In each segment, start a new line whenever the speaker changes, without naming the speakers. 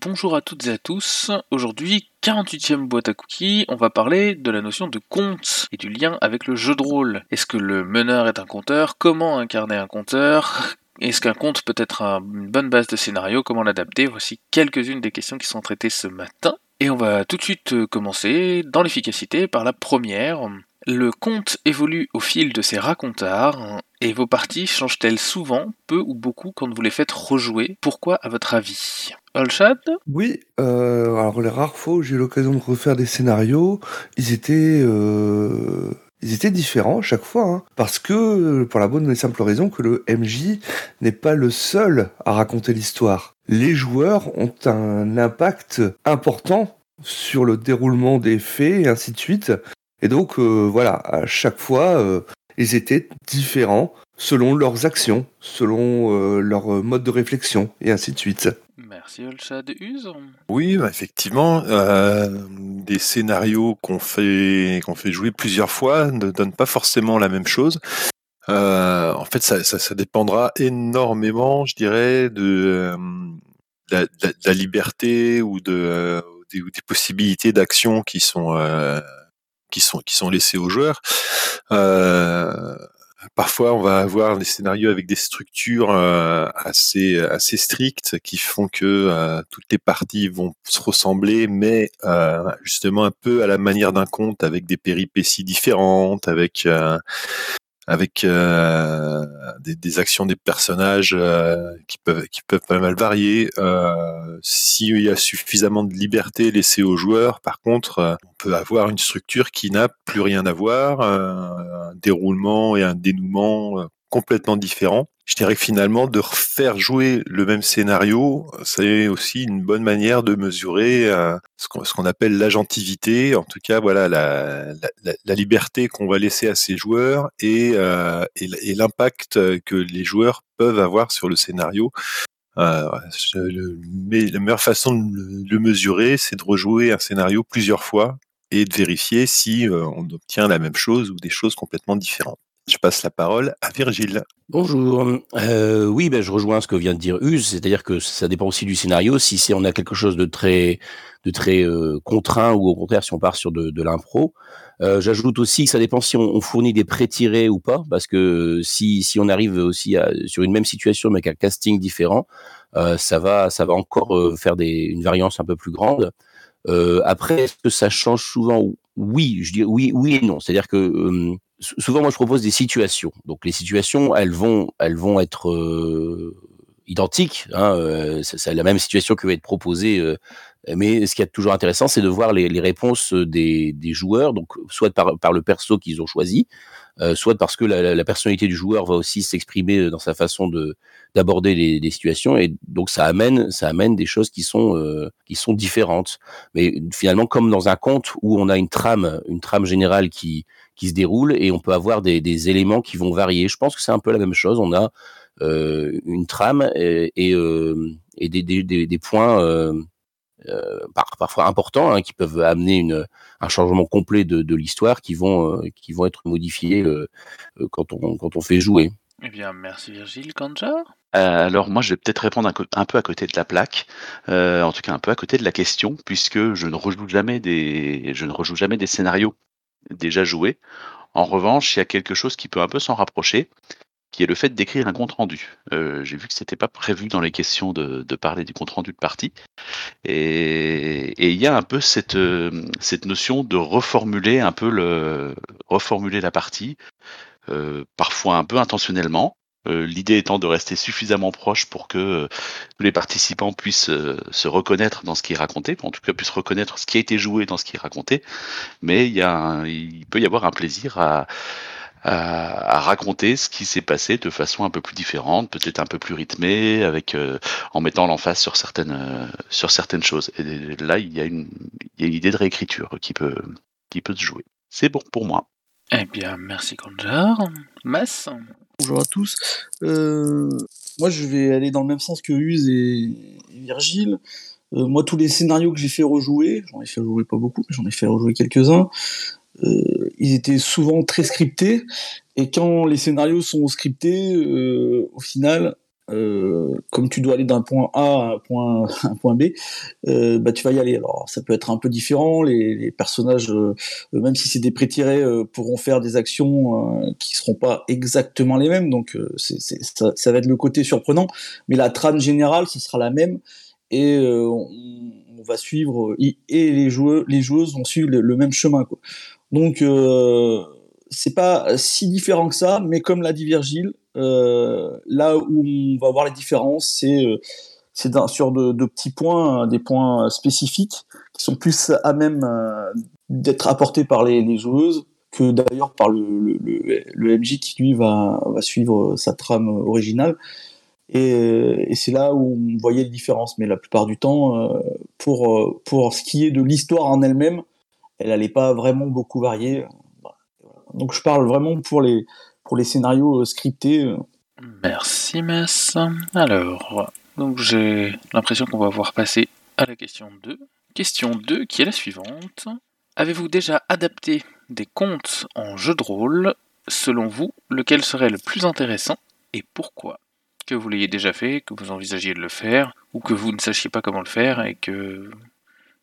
bonjour à toutes et à tous. Aujourd'hui, 48e boîte à cookies, on va parler de la notion de compte et du lien avec le jeu de rôle. Est-ce que le meneur est un compteur? Comment incarner un compteur? Est-ce qu'un conte peut être une bonne base de scénario? Comment l'adapter? Voici quelques-unes des questions qui sont traitées ce matin. Et on va tout de suite euh, commencer dans l'efficacité par la première. Le conte évolue au fil de ses racontards et vos parties changent-elles souvent, peu ou beaucoup, quand vous les faites rejouer? Pourquoi, à votre avis? Olshad?
Oui, euh, alors les rares fois où j'ai eu l'occasion de refaire des scénarios, ils étaient, euh, ils étaient différents chaque fois, hein. parce que, pour la bonne et simple raison que le MJ n'est pas le seul à raconter l'histoire. Les joueurs ont un impact important sur le déroulement des faits et ainsi de suite. Et donc, euh, voilà, à chaque fois, euh, ils étaient différents selon leurs actions, selon euh, leur mode de réflexion, et ainsi de suite.
Merci Olshad Uz.
Oui, bah, effectivement, des scénarios qu'on fait, qu'on fait jouer plusieurs fois ne donnent pas forcément la même chose. en fait, ça, ça, dépendra énormément, je dirais, de, la, la, liberté ou de, des, des possibilités d'action qui sont qui sont qui sont laissés aux joueurs. Euh, parfois, on va avoir des scénarios avec des structures euh, assez assez strictes qui font que euh, toutes les parties vont se ressembler, mais justement un peu à la manière d'un conte, avec des péripéties différentes, avec avec euh, des, actions des personnages euh, qui peuvent pas mal varier. Euh, S'il y a suffisamment de liberté laissée aux joueurs, par contre, on peut avoir une structure qui n'a plus rien à voir, un déroulement et un dénouement complètement différents je dirais que finalement, de refaire jouer le même scénario, c'est aussi une bonne manière de mesurer euh, ce qu'on appelle l'agentivité, en tout cas, voilà, la, liberté qu'on va laisser à ces joueurs et, euh, et, l'impact que les joueurs peuvent avoir sur le scénario. Euh, mais la meilleure façon de le mesurer, c'est de rejouer un scénario plusieurs fois et de vérifier si on obtient la même chose ou des choses complètement différentes. Je passe la parole à Virgile.
Bonjour. Euh, oui, ben, je rejoins ce que vient de dire Use, c'est-à-dire que ça dépend aussi du scénario. Si on a quelque chose de très, de très euh, contraint ou au contraire si on part sur de, l'impro. Euh, J'ajoute aussi que ça dépend si on, fournit des pré-tirés ou pas, parce que si, si on arrive aussi sur une même situation mais avec un casting différent, ça va ça va encore faire une variance un peu plus grande. Après, est-ce que ça change souvent Oui, je dis oui, oui et non. C'est-à-dire que souvent, moi, je propose des situations. Donc, les situations, elles vont, elles vont être euh, identiques. Hein, euh, c'est la même situation qui va être proposée. Euh, mais ce qui est toujours intéressant, c'est de voir les, les réponses des, des, joueurs, donc soit par, par le perso qu'ils ont choisi, euh, soit parce que la, la, personnalité du joueur va aussi s'exprimer dans sa façon de d'aborder les, les, situations, et donc ça amène ça amène des choses qui sont euh, qui sont différentes. Mais finalement, comme dans un conte où on a une trame une trame générale qui qui se déroule et on peut avoir des, des éléments qui vont varier. Je pense que c'est un peu la même chose. On a euh, une trame et, et, euh, et des, des, des, points euh, euh, par, parfois importants hein, qui peuvent amener une, un changement complet de, de l'histoire qui vont euh, qui vont être modifiés euh, quand on quand on fait jouer.
Eh bien, merci Virgile Kanjar?
Euh, alors moi, je vais peut-être répondre un, un, peu à côté de la plaque, euh, en tout cas un peu à côté de la question, puisque je ne rejoue jamais des, je ne rejoue jamais des scénarios déjà joués. En revanche, il y a quelque chose qui peut un peu s'en rapprocher, qui est le fait d'écrire un compte rendu. Euh, J'ai vu que c'était pas prévu dans les questions de, parler du compte rendu de partie, et, et il y a un peu cette cette notion de reformuler un peu le reformuler la partie, euh, parfois un peu intentionnellement. Euh, L'idée étant de rester suffisamment proche pour que euh, tous les participants puissent euh, se reconnaître dans ce qui est raconté, en tout cas puissent reconnaître ce qui a été joué dans ce qui est raconté. Mais il, y a un, il peut y avoir un plaisir à, à, à raconter ce qui s'est passé de façon un peu plus différente, peut-être un peu plus rythmée, avec euh, en mettant l'emphase sur certaines euh, sur certaines choses. Et là, il y a une, y a une idée de réécriture qui peut qui peut se jouer. C'est bon pour moi.
Eh bien, merci Conjar. Mass
Bonjour à tous. Euh, moi, je vais aller dans le même sens que Use et, Virgile. Euh, moi, tous les scénarios que j'ai fait rejouer, j'en ai fait rejouer pas beaucoup, mais j'en ai fait rejouer quelques-uns, euh, ils étaient souvent très scriptés. Et quand les scénarios sont scriptés, au final, euh, comme tu dois aller d'un point A à un point, B, euh, bah, tu vas y aller. Alors, ça peut être un peu différent. Les, personnages, euh, même si c'est des pré-tirés, pourront faire des actions qui seront pas exactement les mêmes. Donc, ça, va être le côté surprenant. Mais la trame générale, ce sera la même. Et on, va suivre, et les, joueuses vont suivre le, même chemin. Quoi. Donc, c'est pas si différent que ça, mais comme l'a dit Virgile, là où on va voir les différences, c'est euh, c'est sur de, petits points, des points spécifiques qui sont plus à même euh, d'être apportés par les, joueuses que d'ailleurs par le, MJ qui lui va, va suivre sa trame originale. Et, et c'est là où on voyait les différences. Mais la plupart du temps, pour, pour ce qui est de l'histoire en elle-même, elle n'allait pas vraiment beaucoup varier. Donc je parle vraiment pour les, les scénarios euh, scriptés. Euh.
Merci Mess. Alors, donc j'ai l'impression qu'on va voir passer à la question 2. Question 2 qui est la suivante. Avez-vous déjà adapté des contes en jeu de rôle? Selon vous, lequel serait le plus intéressant et pourquoi? Que vous l'ayez déjà fait, que vous envisagiez de le faire, ou que vous ne sachiez pas comment le faire et que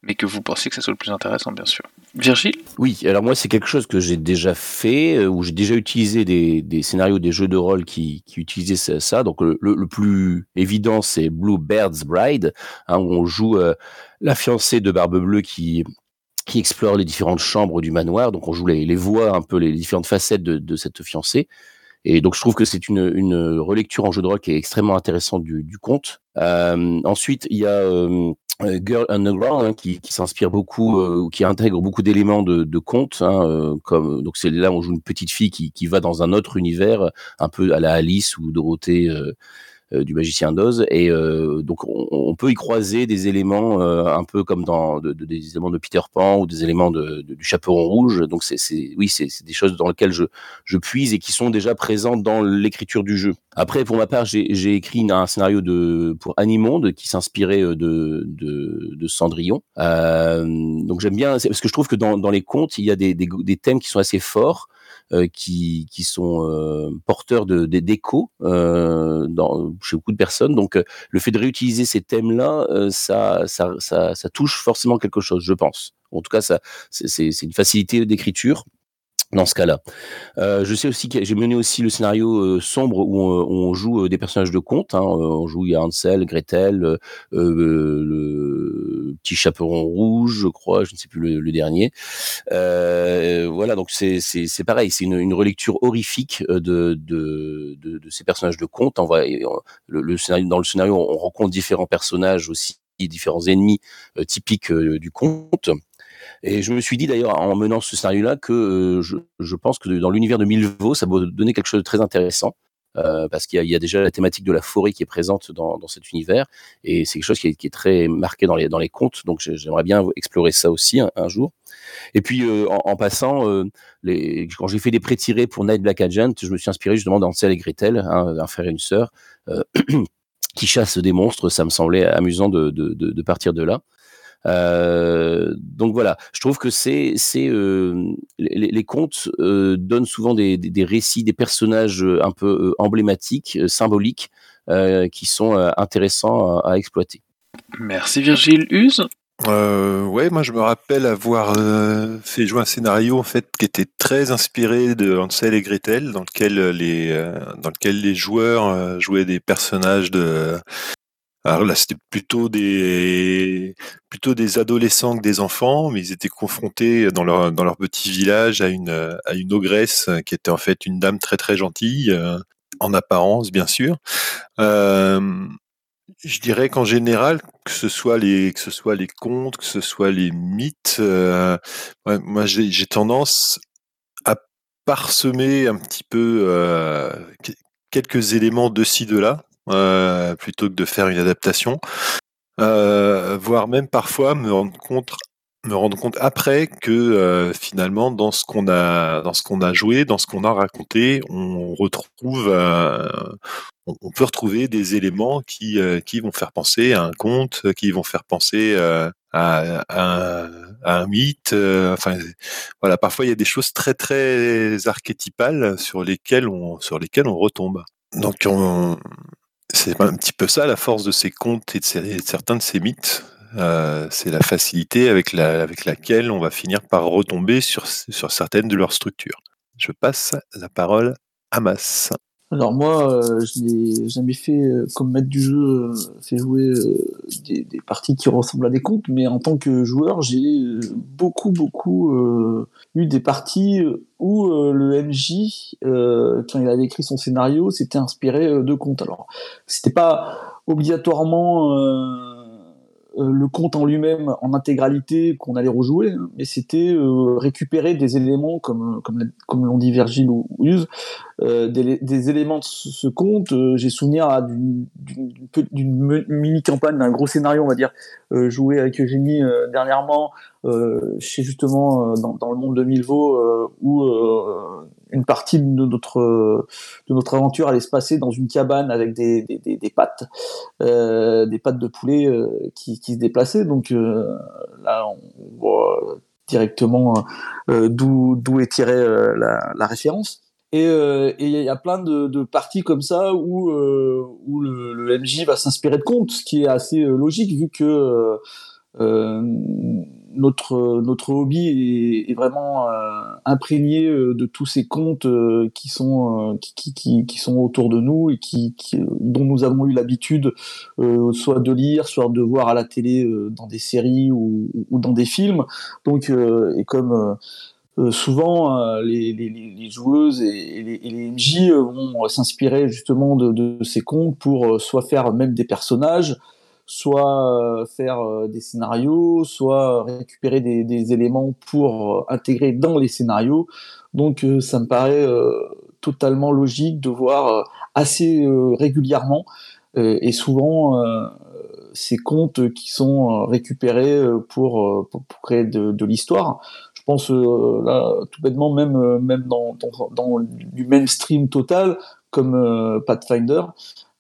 mais que vous pensez que ça soit le plus intéressant, bien sûr. Virgile?
Oui, alors moi, c'est quelque chose que j'ai déjà fait, euh, où j'ai déjà utilisé des, scénarios, des jeux de rôle qui, qui utilisaient ça. Donc, le, plus évident, c'est Blue Bird's Bride, hein, où on joue euh, la fiancée de Barbe Bleue qui explore les différentes chambres du manoir. Donc, on joue les, voix, un peu les différentes facettes de, cette fiancée. Et donc je trouve que c'est une, relecture en jeu de rôle qui est extrêmement intéressante du, conte. Euh, ensuite, il y a Girl Underground hein, qui, qui s'inspire beaucoup, euh, qui intègre beaucoup d'éléments de, de conte, hein, euh, comme donc c'est là où on joue une petite fille qui, va dans un autre univers, un peu à la Alice ou Dorothée euh, euh, du magicien d'Oz. Et euh, donc, on, peut y croiser des éléments euh, un peu comme dans de, de, des éléments de Peter Pan ou des éléments de, du Chaperon Rouge. Donc, c'est oui, c'est des choses dans lesquelles je, je puise et qui sont déjà présentes dans l'écriture du jeu. Après, pour ma part, j'ai écrit un scénario de pour Animonde qui s'inspirait de, de, de, Cendrillon. Euh, donc j'aime bien parce que je trouve que dans, dans les contes, il y a des, des thèmes qui sont assez forts. Euh, qui, qui sont euh, porteurs de d'écho euh, dans chez beaucoup de personnes. Donc le fait de réutiliser ces thèmes-là, ça, ça, ça, ça touche forcément quelque chose, je pense. En tout cas, ça, c'est une facilité d'écriture dans ce cas-là. Euh, je sais aussi que j'ai mené aussi le scénario euh, sombre où on, joue euh, des personnages de conte. Hein, on joue il y a Hansel, Gretel, euh, le petit chaperon rouge, je crois, je ne sais plus le, le dernier. voilà, donc c'est c'est pareil, c'est une, une, relecture horrifique de, de, de, de, ces personnages de conte. On va, le, scénario, dans le scénario, on rencontre différents personnages aussi différents ennemis typiques du conte. Et je me suis dit d'ailleurs en menant ce scénario-là que euh, je, pense que dans l'univers de Milvaux, ça va donner quelque chose de très intéressant. Euh, parce qu'il y, a déjà la thématique de la forêt qui est présente dans, cet univers et c'est quelque chose qui est, très marqué dans les, dans les contes donc j'aimerais bien explorer ça aussi un, jour et puis euh, en, passant quand j'ai fait des pré-tirés pour Night Black Agent je me suis inspiré justement d'Ansel et Gretel hein, un frère et une sœur qui chassent des monstres ça me semblait amusant de, partir de là donc voilà, je trouve que c'est c'est euh, les, les, contes euh, donnent souvent des, des, des, récits, des personnages un peu euh, emblématiques, euh, symboliques, qui sont intéressants à, à, exploiter.
Merci Virgile Use?
Euh, ouais, moi je me rappelle avoir euh, fait jouer un scénario en fait qui était très inspiré de Hansel et Gretel, dans lequel les euh, dans lequel les joueurs jouaient des personnages de alors là, c'était plutôt des plutôt des adolescents que des enfants, mais ils étaient confrontés dans leur dans leur petit village à une à une ogresse qui était en fait une dame très très gentille euh, en apparence, bien sûr. Euh, je dirais qu'en général, que ce soit les que ce soit les contes, que ce soit les mythes, euh, moi j'ai tendance à parsemer un petit peu quelques éléments de ci de là plutôt que de faire une adaptation, euh, voire même parfois me rendre compte me rendre compte après que euh, finalement dans ce qu'on a dans ce qu'on a joué, dans ce qu'on a raconté, on retrouve euh, on, peut retrouver des éléments qui euh, qui vont faire penser à un conte, qui vont faire penser euh, à, à, à, un mythe. enfin voilà, parfois il y a des choses très très archétypales sur lesquelles on sur lesquelles on retombe. Donc on, C'est un petit peu ça la force de ces contes et de, certains de ces mythes. Euh, c'est la facilité avec, la, avec laquelle on va finir par retomber sur, sur certaines de leurs structures. Je passe la parole à Mas.
Alors moi, euh, je n'ai jamais fait euh, comme maître du jeu, euh, fait jouer des, des, parties qui ressemblent à des contes, mais en tant que joueur, j'ai beaucoup beaucoup eu des parties où le MJ, quand il avait écrit son scénario, s'était inspiré de contes. Alors, c'était pas obligatoirement euh, le conte en lui-même en intégralité qu'on allait rejouer, hein, mais c'était euh, récupérer des éléments comme comme, comme l'ont dit Virgile ou, Use, euh, des, des, éléments de ce, conte. J'ai souvenir d'une mini campagne, d'un gros scénario, on va dire, joué avec Eugénie dernièrement, chez justement dans, dans, le monde de Milvaux, où une partie de notre de notre aventure allait se passer dans une cabane avec des, des, des, pattes, euh, des pattes de poulet euh, qui, qui se déplaçaient. Donc euh, là, on voit directement euh, d'où d'où est tirée la, la, référence. Et il y a plein de, parties comme ça où où le, MJ va s'inspirer de contes, ce qui est assez logique vu que notre notre hobby est, vraiment euh, imprégné euh, de tous ces contes euh, qui sont qui, qui, sont autour de nous et qui dont nous avons eu l'habitude soit de lire, soit de voir à la télé dans des séries ou, ou dans des films. Donc et comme souvent les, les, joueuses et les, et MJ vont s'inspirer justement de, ces contes pour soit faire même des personnages, soit euh, faire euh, des scénarios, soit récupérer des, éléments pour euh, intégrer dans les scénarios. Donc ça me paraît totalement logique de voir assez régulièrement et souvent ces contes qui sont récupérés pour, pour, créer de l'histoire. Pense là tout bêtement même même dans, dans, dans du mainstream total comme Pathfinder,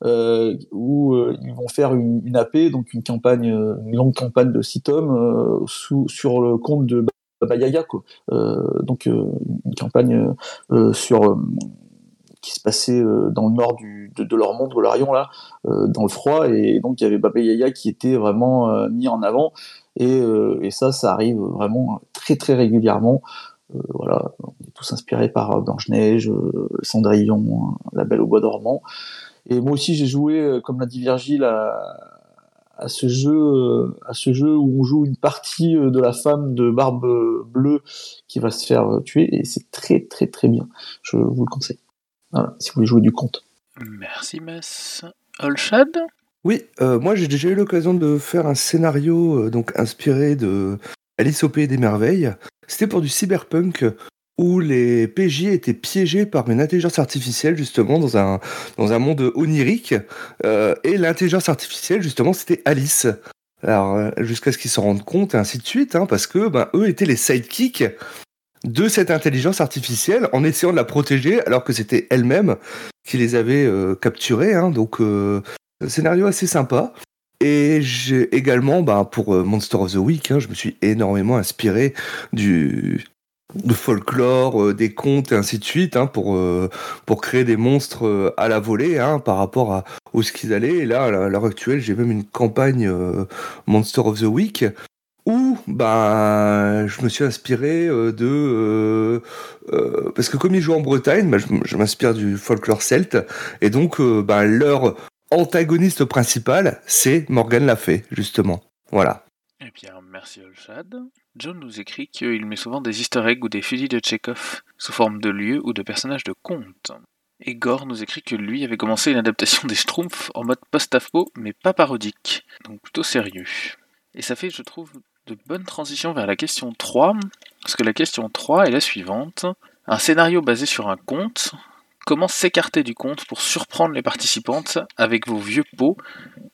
euh, où euh, ils vont faire une, AP, donc une campagne, une longue campagne de six tomes euh, sous, sur le compte de Baba Yaga, quoi. donc une campagne sur qui se passait dans le nord du, de, de, leur monde, là, dans le froid, et donc il y avait Baba Yaga qui était vraiment mis en avant, et, et, ça, ça arrive vraiment très très régulièrement. voilà, on est tous inspirés par Blanche-Neige, Cendrillon, La Belle au Bois dormant. Et moi aussi, j'ai joué, euh, comme l'a dit Virgile, à, à, ce jeu, euh, à ce jeu où on joue une partie euh, de la femme de barbe bleue qui va se faire tuer, et c'est très très très bien. Je vous le conseille. Voilà, si vous voulez jouer du conte.
Merci Mess. Olshad?
Oui, euh, moi j'ai déjà eu l'occasion de faire un scénario donc inspiré de Alice au Pays des Merveilles. C'était pour du cyberpunk où les PJ étaient piégés par une intelligence artificielle justement dans un dans un monde onirique euh, et l'intelligence artificielle justement c'était Alice. Alors euh, jusqu'à ce qu'ils s'en rendent compte et ainsi de suite hein, parce que ben eux étaient les sidekicks de cette intelligence artificielle en essayant de la protéger alors que c'était elle-même qui les avait euh, capturés hein, donc euh, scénario assez sympa. Et j'ai également, ben, pour Monster of the Week, hein, je me suis énormément inspiré du, folklore, euh, des contes et ainsi de suite, hein, pour, euh, créer des monstres euh, à la volée par rapport à où ce qu'ils allaient. Et là, à l'heure actuelle, j'ai même une campagne Monster of the Week où bah, je me suis inspiré de... parce que comme ils jouent en Bretagne, bah, je, m'inspire du folklore celte. Et donc, bah, leur antagoniste principal, c'est Morgan la Fée, justement. Voilà.
Eh bien, merci Olshad. John nous écrit qu'il met souvent des easter eggs ou des fusils de Chekhov sous forme de lieux ou de personnages de contes. Et Gore nous écrit que lui avait commencé une adaptation des Schtroumpfs en mode post-apo, mais pas parodique, donc plutôt sérieux. Et ça fait, je trouve, de bonnes transitions vers la question 3, parce que la question 3 est la suivante. Un scénario basé sur un conte, comment s'écarter du conte pour surprendre les participantes avec vos vieux pots,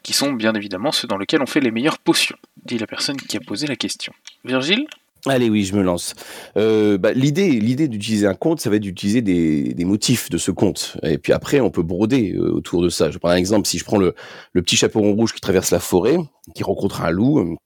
qui sont bien évidemment ceux dans lesquels on fait les meilleures potions dit la personne qui a posé la question. Virgile?
Allez, oui, je me lance. Euh, bah, l'idée, d'utiliser un conte, ça va être d'utiliser des, des, motifs de ce conte. Et puis après, on peut broder euh, autour de ça. Je prends un exemple. Si je prends le, le petit chaperon rouge qui traverse la forêt, qui rencontre un loup,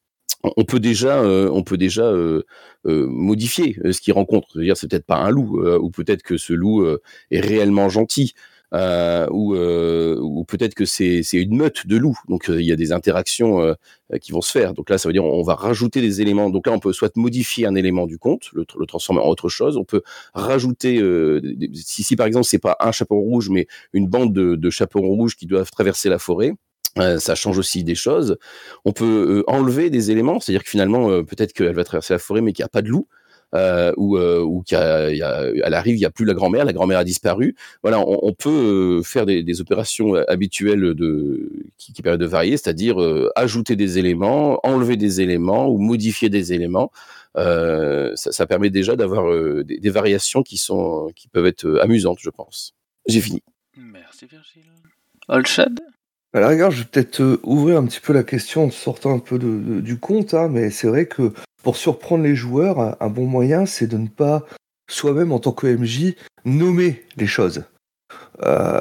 on peut déjà, euh, on peut déjà euh, euh, modifier ce qu'il rencontre. C'est-à-dire, c'est peut-être pas un loup, ou peut-être que ce loup est réellement gentil. euh, ou, euh, ou peut-être que c'est une meute de loups. Donc euh, il y a des interactions euh, qui vont se faire. Donc là, ça veut dire on va rajouter des éléments. Donc là, on peut soit modifier un élément du conte, le, transformer en autre chose. On peut rajouter, si, si, par exemple c'est pas un chaperon rouge, mais une bande de, de rouges qui doivent traverser la forêt. Ça change aussi des choses. On peut enlever des éléments, c'est-à-dire que finalement, peut-être qu'elle va traverser la forêt, mais qu'il n'y a pas de loup euh, ou, euh, ou qu a, y a, elle arrive, il n'y a plus la grand-mère, la grand-mère a disparu. Voilà, on, peut euh, faire des, opérations habituelles qui, permettent de varier, c'est-à-dire euh, ajouter des éléments, enlever des éléments ou modifier des éléments. Euh, ça, permet déjà d'avoir euh, des, des, variations qui, sont, qui peuvent être amusantes, je pense. J'ai fini.
Merci Virgile. Olshad?
À la rigueur, je vais peut-être ouvrir un petit peu la question en sortant un peu du compte, hein, mais c'est vrai que pour surprendre les joueurs, un bon moyen, c'est de ne pas soi-même en tant que MJ nommer les choses. Euh,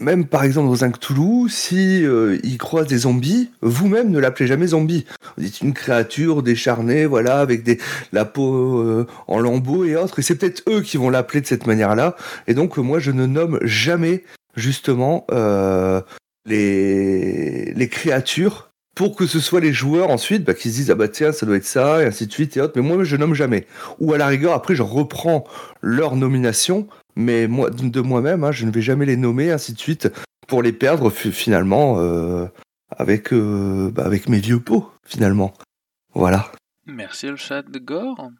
même par exemple dans un Cthulhu, si euh, il croise des zombies, vous-même ne l'appelez jamais zombie. Vous dites une créature décharnée, voilà, avec des la peau euh, en lambeaux et autres. Et c'est peut-être eux qui vont l'appeler de cette manière-là. Et donc moi je ne nomme jamais justement euh, les créatures pour que ce soit les joueurs ensuite bah, qui se disent ah bah tiens ça doit être ça et ainsi de suite et autres. Mais moi je nomme jamais. Ou à la rigueur après je reprends leur nomination mais moi de moi-même hein, je ne vais jamais les nommer ainsi de suite pour les perdre finalement euh, avec euh, bah, avec mes vieux pots finalement. Voilà.
Merci le chat de Gore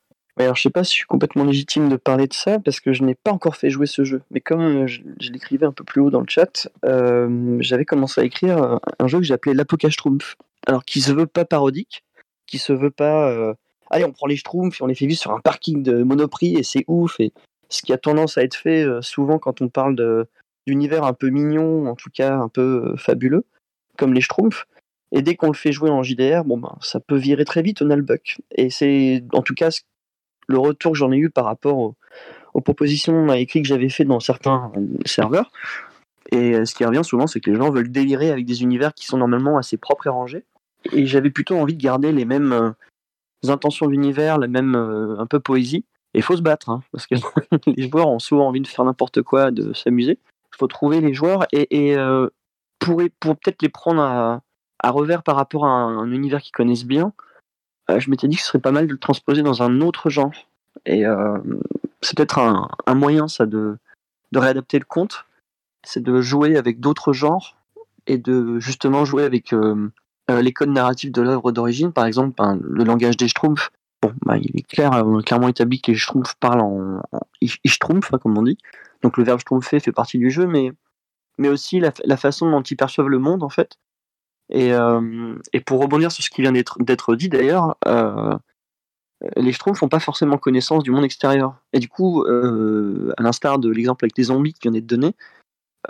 alors, je sais pas si je suis complètement légitime de parler de ça parce que je n'ai pas encore fait jouer ce jeu. Mais comme euh, je, l'écrivais un peu plus haut dans le chat, euh, j'avais commencé à écrire un jeu que j'appelais l'Apocachtrumpf alors qui se veut pas parodique, qui se veut pas. Euh, allez, on prend les Schtroumpfs et on les fait vivre sur un parking de Monoprix et c'est ouf. Et ce qui a tendance à être fait euh, souvent quand on parle d'univers un peu mignon, en tout cas un peu euh, fabuleux, comme les Schtroumpfs. Et dès qu'on le fait jouer en JDR, bon ben, ça peut virer très vite au Nullbuck. Et c'est en tout cas le retour que j'en ai eu par rapport aux, aux propositions à écrit que j'avais fait dans certains serveurs. Et ce qui revient souvent, c'est que les gens veulent délirer avec des univers qui sont normalement assez propres et rangés. Et j'avais plutôt envie de garder les mêmes euh, intentions d'univers, la même euh, un peu poésie. Et faut se battre, hein, parce que les joueurs ont souvent envie de faire n'importe quoi, de s'amuser. Il faut trouver les joueurs et, euh, pour, pour peut-être les prendre à, à, revers par rapport à un, un univers qu'ils connaissent bien, euh, je m'étais dit que ce serait pas mal de le transposer dans un autre genre. Et euh, c'est peut-être un, moyen, ça, de, réadapter le conte c'est de jouer avec d'autres genres et de justement jouer avec euh, euh, les codes narratifs de l'œuvre d'origine. Par exemple, ben, le langage des Schtroumpfs. Bon, ben, il est clair, clairement établi que les Schtroumpfs parlent en, en Schtroumpf, hein, comme on dit. Donc le verbe Schtroumpfer fait partie du jeu, mais, mais aussi la, la façon dont ils perçoivent le monde, en fait. Et, euh, et pour rebondir sur ce qui vient d'être dit d'ailleurs, euh, les Schtroumpfs n'ont pas forcément connaissance du monde extérieur. Et du coup, euh, à l'instar de l'exemple avec les zombies qui vient d'être donné,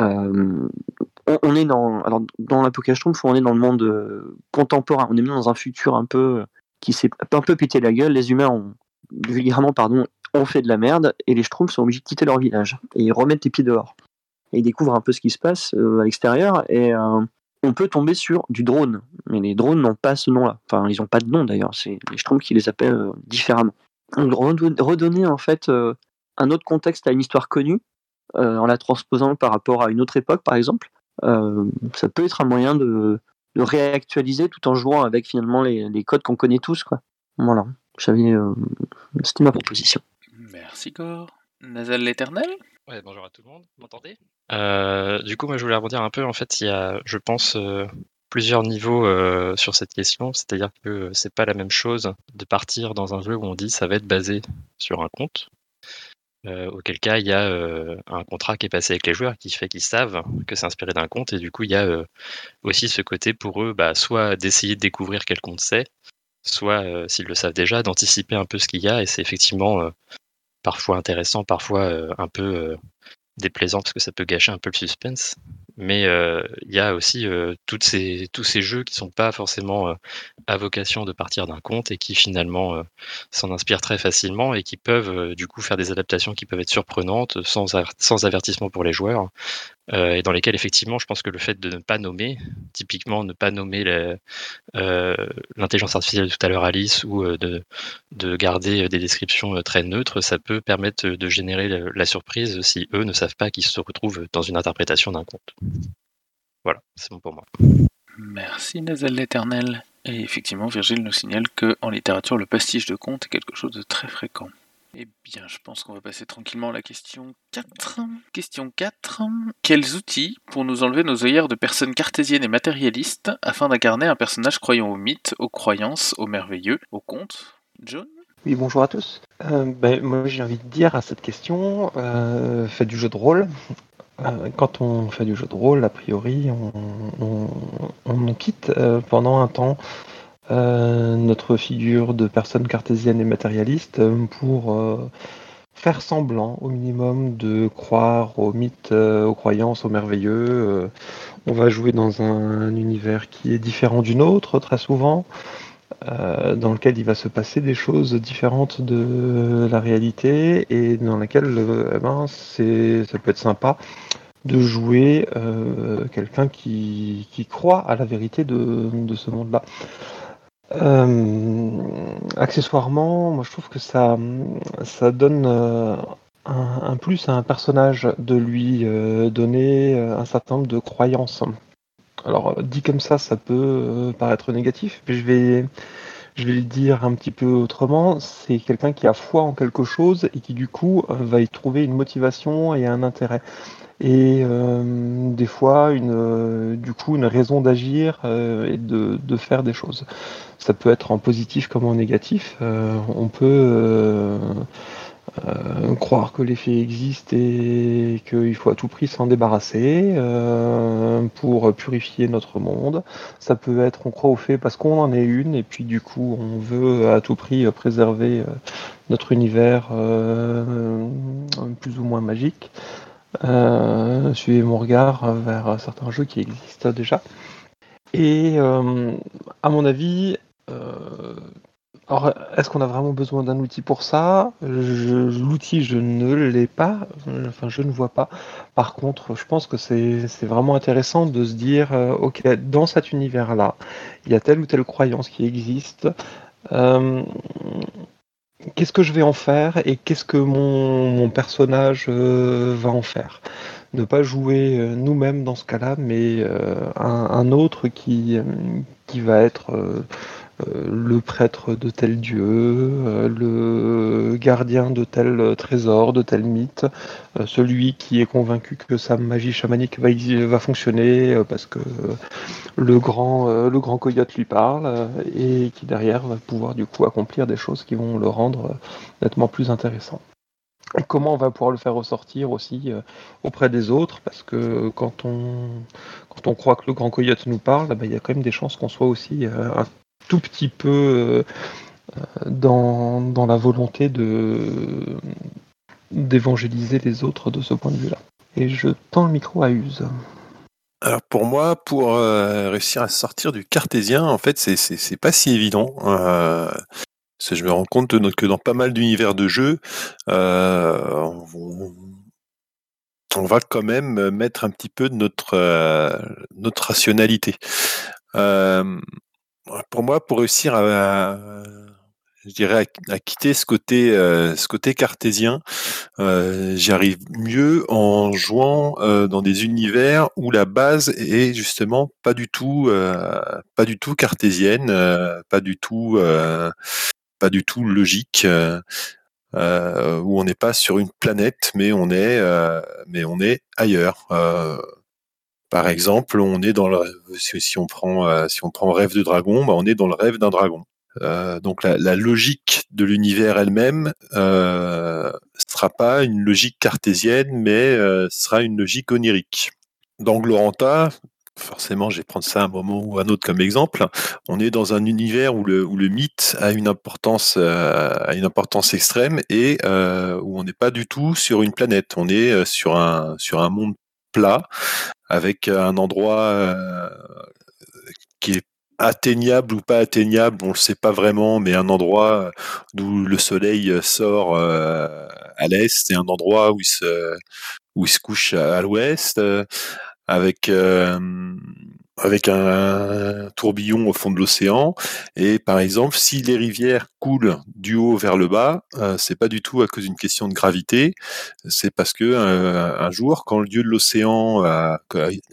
euh, on, est dans, alors dans l'Apocalypse on est dans le monde contemporain. On est même dans un futur un peu qui s'est un peu pété la gueule. Les humains ont pardon, ont fait de la merde et les Schtroumpfs sont obligés de quitter leur village et ils remettent les pieds dehors. Et ils découvrent un peu ce qui se passe à l'extérieur et on peut tomber sur du drone. Mais les drones n'ont pas ce nom-là. Enfin, ils n'ont pas de nom d'ailleurs. C'est les Schtroumpfs qui les appellent euh, différemment. Donc, redonner en fait euh, un autre contexte à une histoire connue euh, en la transposant par rapport à une autre époque, par exemple, ça peut être un moyen de, réactualiser tout en jouant avec finalement les, codes qu'on connaît tous. Quoi. Voilà, c'était ma proposition.
Merci Gore. Nazal l'éternel?
Ouais, bonjour à tout le monde, vous m'entendez? Euh, Du coup, moi je voulais rebondir un peu. En fait, il y a, je pense, euh, plusieurs niveaux euh, sur cette question. C'est-à-dire que c'est pas la même chose de partir dans un jeu où on dit ça va être basé sur un compte, auquel cas il y a un contrat qui est passé avec les joueurs qui fait qu'ils savent que c'est inspiré d'un compte et du coup il y a aussi ce côté pour eux bah, soit d'essayer de découvrir quel compte c'est soit s'ils le savent déjà d'anticiper un peu ce qu'il y a et c'est effectivement parfois intéressant parfois euh, un peu déplaisant parce que ça peut gâcher un peu le suspense. Mais il y a aussi ces, tous ces jeux qui sont pas forcément à vocation de partir d'un compte et qui finalement s'en inspirent très facilement et qui peuvent du coup faire des adaptations qui peuvent être surprenantes sans, sans avertissement pour les joueurs euh, et dans lesquels effectivement je pense que le fait de ne pas nommer, typiquement ne pas nommer euh, l'intelligence artificielle tout à l'heure Alice ou de, de garder des descriptions très neutres, ça peut permettre de générer la surprise si eux ne savent pas qu'ils se retrouvent dans une interprétation d'un conte. Voilà, c'est bon pour moi.
Merci Nazal l'Éternel. Et effectivement, Virgile nous signale que en littérature, le pastiche de conte est quelque chose de très fréquent. Eh bien, je pense qu'on va passer tranquillement à la question 4. Question 4. Quels outils pour nous enlever nos œillères de personnes cartésiennes et matérialistes afin d'incarner un personnage croyant au mythe, aux croyances, au merveilleux, au conte John?
Oui, bonjour à tous. Euh, ben, moi, j'ai envie de dire à cette question, euh, faites du jeu de rôle. Euh, quand on fait du jeu de rôle, a priori, on, quitte euh, pendant un temps euh, notre figure de personne cartésienne et matérialiste pour faire semblant au minimum de croire aux mythes, aux croyances, aux merveilleux. on va jouer dans un, univers qui est différent du nôtre très souvent. dans lequel il va se passer des choses différentes de la réalité et dans laquelle eh ben, ça peut être sympa de jouer euh, quelqu'un qui, croit à la vérité de, ce monde-là. Euh, accessoirement, moi je trouve que ça, donne euh, un, plus à un personnage de lui donner un certain nombre de croyances. Alors dit comme ça, ça peut paraître négatif, mais je vais, je vais le dire un petit peu autrement. C'est quelqu'un qui a foi en quelque chose et qui du coup va y trouver une motivation et un intérêt et euh, des fois une, euh, du coup une raison d'agir euh, et de, de, faire des choses. Ça peut être en positif comme en négatif. on peut croire que l'effet existe et qu'il faut à tout prix s'en débarrasser pour purifier notre monde. Ça peut être on croit au fait parce qu'on en est une et puis du coup on veut à tout prix préserver notre univers plus ou moins magique. Euh, suivez mon regard vers certains jeux qui existent déjà. Et euh, à mon avis, euh, est-ce qu'on a vraiment besoin d'un outil pour ça? L'outil, je ne l'ai pas, enfin je ne vois pas. Par contre, je pense que c'est vraiment intéressant de se dire, ok, dans cet univers-là, il y a telle ou telle croyance qui existe qu'est-ce que je vais en faire et qu'est-ce que mon, personnage euh, va en faire. Ne pas jouer euh, nous-mêmes dans ce cas-là, mais euh, un, autre qui, qui va être le prêtre de tel dieu, euh, le gardien de tel trésor, de tel mythe, euh, celui qui est convaincu que sa magie chamanique va, fonctionner parce que le grand, le grand coyote lui parle et qui derrière va pouvoir du coup accomplir des choses qui vont le rendre nettement plus intéressant. Comment on va pouvoir le faire ressortir aussi auprès des autres, parce que quand on, quand on croit que le grand coyote nous parle, bah, il y a quand même des chances qu'on soit aussi tout petit peu euh, dans, la volonté de d'évangéliser les autres de ce point de vue-là. Et je tends le micro à Use.
Alors pour moi, pour euh, réussir à sortir du cartésien, en fait, c'est pas si évident. Euh, je me rends compte que dans pas mal d'univers de jeux, on, va quand même mettre un petit peu de notre notre rationalité pour moi, pour réussir à, je dirais, à, quitter ce côté, euh, ce côté cartésien, euh, j'y arrive mieux en jouant euh, dans des univers où la base est justement pas du tout, pas du tout cartésienne, pas du tout, pas du tout logique. où on n'est pas sur une planète, mais on est, mais on est ailleurs. Par exemple, on est dans si on prend euh, si on prend rêve de dragon, bah on est dans le rêve d'un dragon. Euh, donc la, logique de l'univers elle-même euh, sera pas une logique cartésienne, mais euh, sera une logique onirique. Dans Gloranta, forcément, je vais prendre ça un moment ou un autre comme exemple. On est dans un univers où le, où le mythe a une importance, a une importance extrême et où on n'est pas du tout sur une planète. On est sur un sur un monde avec un endroit euh, qui est atteignable ou pas atteignable, on le sait pas vraiment, mais un endroit d'où le soleil sort à l'est et un endroit où il se, où il se couche à, l'ouest, avec avec un, tourbillon au fond de l'océan. Et par exemple, si les rivières coulent du haut vers le bas, euh, c'est pas du tout à cause d'une question de gravité. C'est parce que euh, un jour, quand le dieu de l'océan a,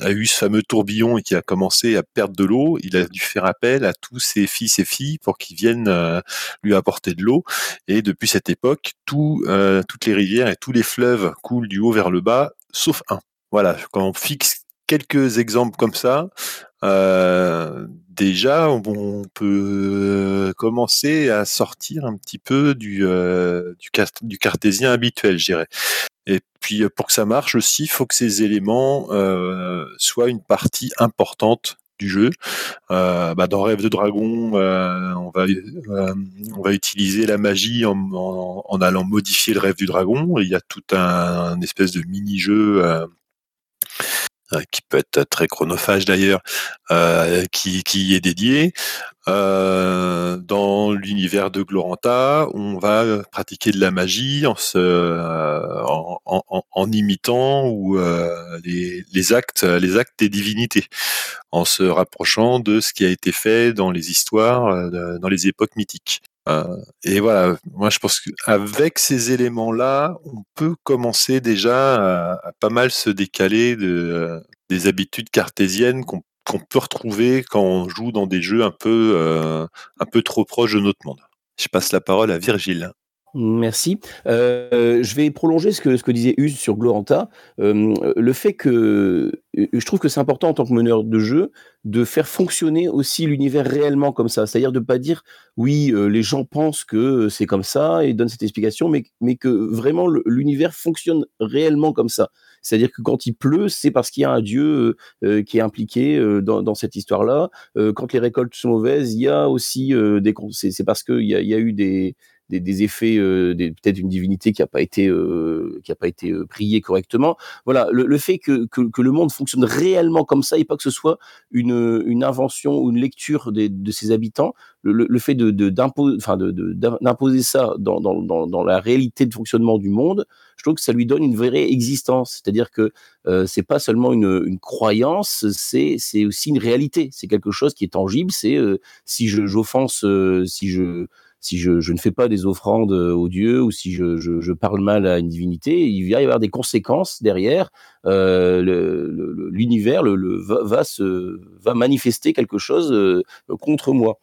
eu ce fameux tourbillon et qui a commencé à perdre de l'eau, il a dû faire appel à tous ses fils et filles pour qu'ils viennent euh, lui apporter de l'eau. Et depuis cette époque, euh, toutes les rivières et tous les fleuves coulent du haut vers le bas, sauf un. Voilà, quand on fixe quelques exemples comme ça, euh, déjà on, peut commencer à sortir un petit peu du, euh, du, cartésien habituel, je dirais. Et puis pour que ça marche aussi, il faut que ces éléments euh, soient une partie importante du jeu. Bah dans Rêve de Dragon, on va on va utiliser la magie en, en, allant modifier le rêve du dragon. Il y a tout un, un espèce de mini jeu euh, qui peut être très chronophage d'ailleurs, euh, qui, qui est dédié. Euh, dans l'univers de Gloranta, on va pratiquer de la magie en, en, en imitant ou les, les, actes, les actes des divinités, en se rapprochant de ce qui a été fait dans les histoires, dans les époques mythiques. Euh, et voilà, moi je pense qu'avec ces éléments-là, on peut commencer déjà à, pas mal se décaler de, euh, des habitudes cartésiennes qu'on peut retrouver quand on joue dans des jeux un peu, euh, un peu trop proches de notre monde. Je passe la parole à Virgile.
Merci. Euh, je vais prolonger ce que, ce que disait Us sur Gloranta. Euh, le fait que je trouve que c'est important en tant que meneur de jeu de faire fonctionner aussi l'univers réellement comme ça. C'est-à-dire de pas dire oui, euh, les gens pensent que c'est comme ça et donnent cette explication, mais, mais que vraiment l'univers fonctionne réellement comme ça. C'est-à-dire que quand il pleut, c'est parce qu'il y a un dieu qui est impliqué dans, dans, cette histoire-là. quand les récoltes sont mauvaises, il y a aussi des c'est parce qu'il y y a eu des des, des effets, euh, peut-être une divinité qui n'a pas été euh, qui a pas été euh, priée correctement. Voilà, le, le fait que, que, que, le monde fonctionne réellement comme ça et pas que ce soit une, une invention ou une lecture des, de ses habitants, le, le fait de d'imposer de, d'imposer ça dans, dans, dans, dans, la réalité de fonctionnement du monde, je trouve que ça lui donne une vraie existence. C'est-à-dire que euh, c'est pas seulement une, une croyance, c'est c'est aussi une réalité. C'est quelque chose qui est tangible. C'est si je j'offense, si je si je, ne fais pas des offrandes euh, aux dieux ou si je, parle mal à une divinité, il va y avoir des conséquences derrière. Euh, L'univers va, va, manifester quelque chose euh, contre moi.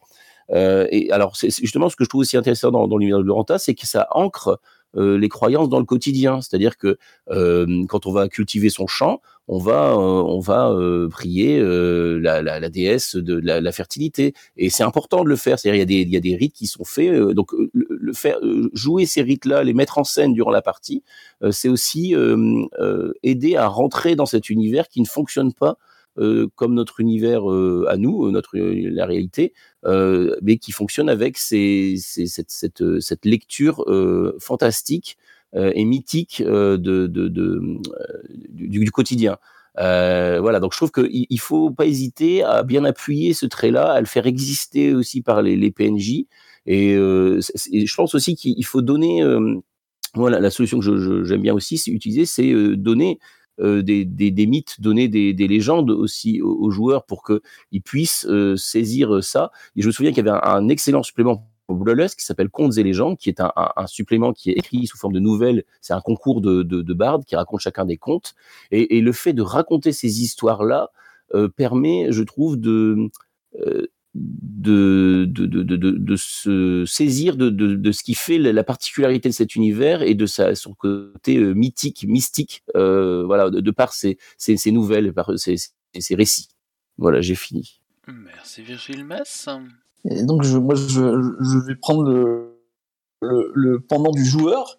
Et alors, c'est justement ce que je trouve aussi intéressant dans, dans l'univers de Laurenta, c'est que ça ancre les croyances dans le quotidien. C'est-à-dire que quand on va cultiver son champ, on va euh, on va prier la, la, la, déesse de la, la fertilité et c'est important de le faire. C'est-à-dire il y a des il y a des rites qui sont faits. donc le, faire jouer ces rites-là, les mettre en scène durant la partie, c'est aussi aider à rentrer dans cet univers qui ne fonctionne pas euh, comme notre univers euh, à nous, notre la réalité, euh, mais qui fonctionne avec ces, ces, cette, cette, cette, lecture fantastique et mythique de, de, de du, quotidien. Euh, voilà, donc je trouve qu'il il faut pas hésiter à bien appuyer ce trait-là, à le faire exister aussi par les, PNJ. Et, euh, je pense aussi qu'il faut donner, euh, voilà, la solution que j'aime bien aussi, c'est utiliser, c'est donner euh, des, mythes, donner des, des légendes aussi aux, joueurs pour qu'ils puissent euh, saisir ça. Et je me souviens qu'il y avait un, excellent supplément pour qui s'appelle Contes et légendes, qui est un, supplément qui est écrit sous forme de nouvelles. C'est un concours de, de, de bardes qui raconte chacun des contes. Et, le fait de raconter ces histoires-là euh, permet, je trouve, de euh, de, de, de, de, de se saisir de, ce qui fait la particularité de cet univers et de sa, son côté euh, mythique, mystique, voilà, de, par ses, ses, ses, nouvelles, par ses, ses récits. Voilà, j'ai fini.
Merci Virgile Mess.
Et donc, je, moi, je, je vais prendre le, le, le pendant du joueur.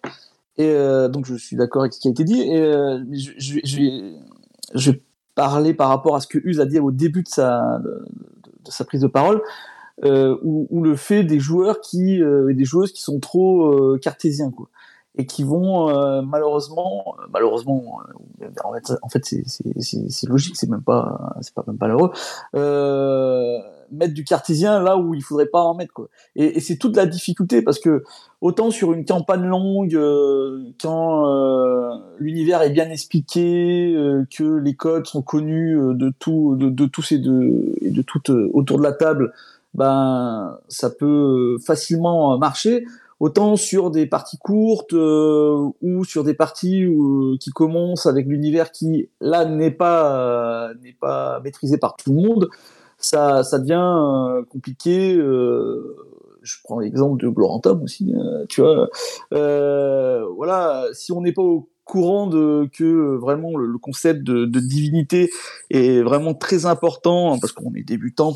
Et euh, donc, je suis d'accord avec ce qui a été dit. Et euh, je, je, je, vais, je vais parler par rapport à ce que Uz a dit au début de sa, de sa prise de parole, euh, ou, ou, le fait des joueurs qui, euh, des joueuses qui sont trop euh, cartésiens, quoi, et qui vont euh, malheureusement, malheureusement, euh, en fait, en fait c'est logique, c'est même pas, c'est pas même pas malheureux, mettre du cartésien là où il faudrait pas en mettre quoi. Et, c'est toute la difficulté parce que autant sur une campagne longue, euh, quand euh, l'univers est bien expliqué, euh, que les codes sont connus de tout, de, de tous et de de toutes autour de la table, ben ça peut facilement marcher. Autant sur des parties courtes ou sur des parties qui commencent avec l'univers qui là n'est pas n'est pas maîtrisé par tout le monde, ça ça devient compliqué je prends l'exemple de Glorantum aussi, euh, tu vois. Euh, voilà, si on n'est pas au courant de que vraiment le, concept de, divinité est vraiment très important parce qu'on est débutant,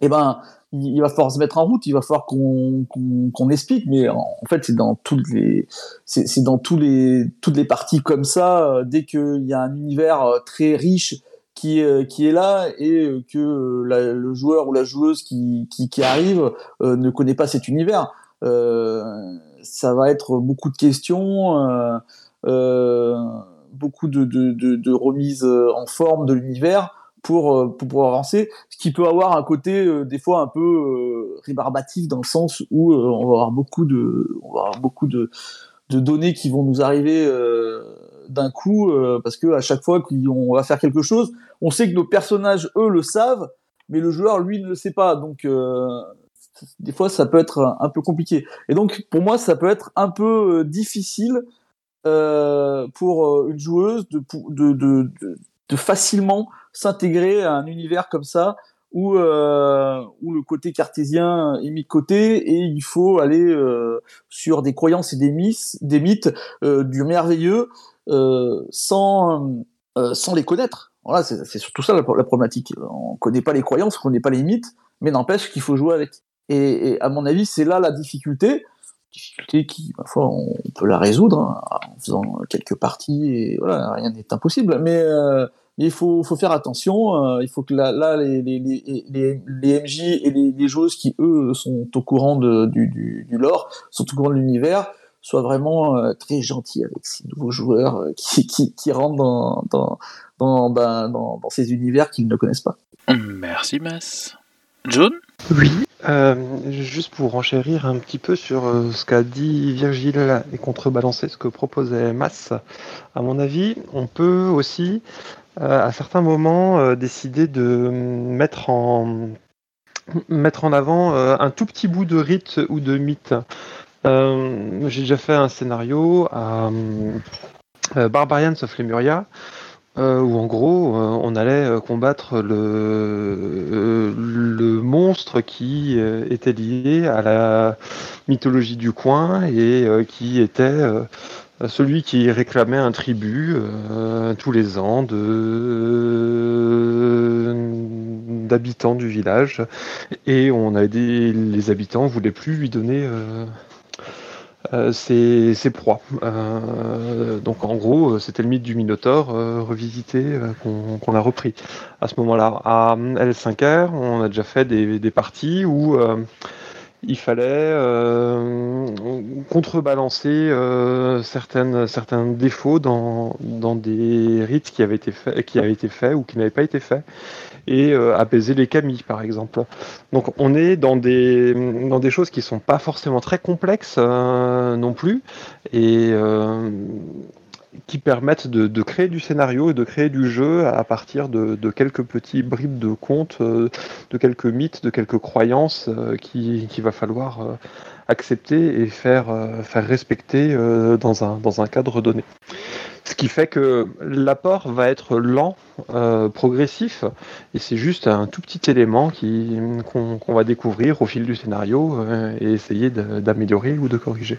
eh ben il, va falloir se mettre en route, il va falloir qu'on qu'on explique, mais en, fait c'est dans toutes les c'est dans tous les toutes les parties comme ça. Euh, dès qu'il y a un univers très riche qui, euh, qui est là et euh, que euh, le joueur ou la joueuse qui, arrive ne connaît pas cet univers. ça va être beaucoup de questions, beaucoup de, remises en forme de l'univers pour, pour pouvoir avancer, ce qui peut avoir un côté des fois un peu rébarbatif dans le sens où on va avoir beaucoup de, on va avoir beaucoup de données qui vont nous arriver d'un coup parce que à chaque fois qu'on va faire quelque chose, on sait que nos personnages, eux, le savent, mais le joueur, lui, ne le sait pas. Donc, euh, des fois, ça peut être un peu compliqué. Et donc, pour moi, ça peut être un peu euh, difficile euh, pour une joueuse de, de, facilement s'intégrer à un univers comme ça où, euh, où le côté cartésien est mis de côté et il faut aller euh, sur des croyances et des, mythes, des mythes euh, du merveilleux sans, sans les connaître. Voilà, c'est surtout ça la, problématique. On connaît pas les croyances, on connaît pas les mythes, mais n'empêche qu'il faut jouer avec. Et, à mon avis, c'est là la difficulté, difficulté qui, parfois, on peut la résoudre hein, en faisant quelques parties et voilà, rien n'est impossible. Mais, euh, il faut, faire attention. Euh, il faut que là, les, MJ et les, joueuses qui eux sont au courant du lore, sont au courant de l'univers, soient vraiment euh, très gentils avec ces nouveaux joueurs qui, qui, qui rentrent dans, dans dans, dans, dans, ces univers qu'ils ne connaissent pas.
Merci, Mas. John
Oui, euh, juste pour enchérir un petit peu sur euh, ce qu'a dit Virgile et contrebalancer ce que proposait Mas, à mon avis, on peut aussi, euh, à certains moments, décider de mettre en, mettre en avant un tout petit bout de rite ou de mythe. J'ai déjà fait un scénario à Barbarians of Lemuria euh, où en gros euh, on allait euh, combattre le, monstre qui était lié à la mythologie du coin et qui était celui qui réclamait un tribut tous les ans d'habitants du village. Et on a les habitants voulaient plus lui donner euh, ses, proies. Euh, donc en gros, c'était le mythe du Minotaure euh, revisité qu'on a repris à ce moment-là. À L5R, on a déjà fait des, parties où il fallait euh, contrebalancer euh, certains défauts dans, des rites qui avaient été qui avaient été faits ou qui n'avaient pas été faits, et euh, apaiser les camis, par exemple. Donc on est dans des, dans des choses qui sont pas forcément très complexes non plus, et qui permettent de, créer du scénario et de créer du jeu à partir de, quelques petits bribes de contes, euh, de quelques mythes, de quelques croyances euh, qu'il va falloir euh, accepter et faire, faire respecter dans, un, dans un cadre donné. Ce qui fait que l'apport va être lent, progressif, et c'est juste un tout petit élément qu'on va découvrir au fil du scénario et essayer d'améliorer ou de corriger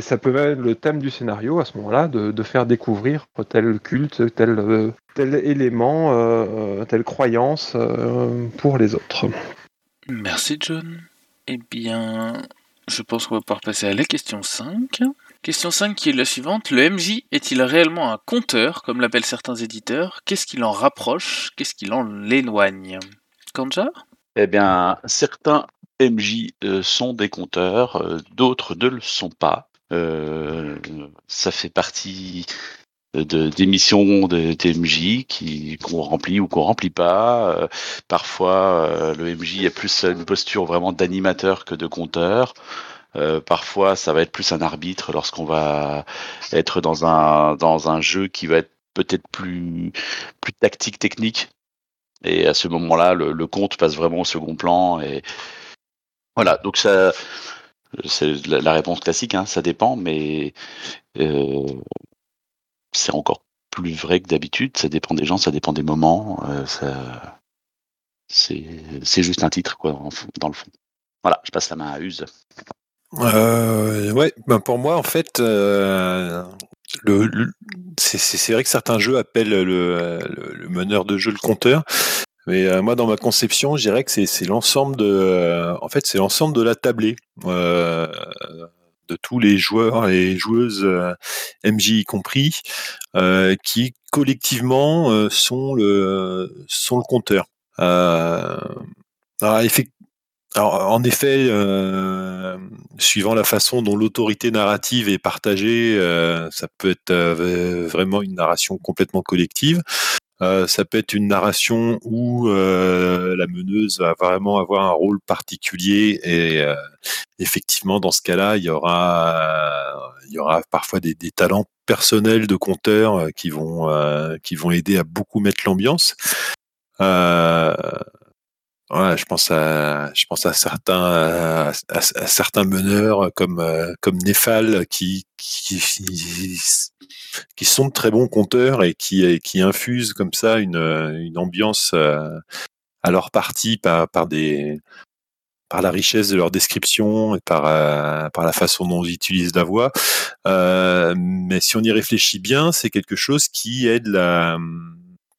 ça peut être le thème du scénario à ce moment-là, de, faire découvrir tel culte, tel, euh, tel élément, euh, euh, telle croyance pour les autres.
Merci John. Eh bien, je pense qu'on va pouvoir passer à la question 5. Question 5 qui est la suivante. Le MJ est-il réellement un compteur, comme l'appellent certains éditeurs? Qu'est-ce qui l'en rapproche? Qu'est-ce qui l'en éloigne? Kanja?
Eh bien, certains MJ sont des compteurs, d'autres ne le sont pas. ça fait partie de d'émissions de TMJ qui qu'on remplit ou qu'on remplit pas. Euh, parfois, euh, le MJ a plus une posture vraiment d'animateur que de compteur. Euh, parfois, ça va être plus un arbitre lorsqu'on va être dans un dans un jeu qui va être peut-être plus plus tactique, technique. Et à ce moment-là, le, compte passe vraiment au second plan. Et voilà. Donc ça, c'est la, réponse classique. Hein, ça dépend, mais euh, c'est encore plus vrai que d'habitude. Ça dépend des gens, ça dépend des moments. Euh, ça, c'est, c'est juste un titre, quoi, dans le fond. Voilà, je passe la main à Use.
Euh, ouais, ben pour moi, en fait, euh, le, le- c'est, vrai que certains jeux appellent le, le- le meneur de jeu le compteur. Mais euh, moi, dans ma conception, je dirais que c'est, l'ensemble de, euh, en fait, c'est l'ensemble de la tablée euh, de tous les joueurs et joueuses euh, MJ y compris, euh, qui collectivement euh, sont le sont le compteur. Alors, effect- alors, en effet, euh, suivant la façon dont l'autorité narrative est partagée, euh, ça peut être euh, vraiment une narration complètement collective. Euh, ça peut être une narration où euh, la meneuse va vraiment avoir un rôle particulier et effectivement dans ce cas-là il y aura il y aura parfois des, talents personnels de conteurs qui vont qui vont aider à beaucoup mettre l'ambiance. Euh, Ouais, je pense à, je pense à certains, à, certains meneurs comme euh, comme Nefal qui, qui qui sont de très bons conteurs et qui qui infusent comme ça une une ambiance euh, à leur partie par par des par la richesse de leur description et par euh, par la façon dont ils utilisent la voix. Euh, mais si on y réfléchit bien, c'est quelque chose qui est de la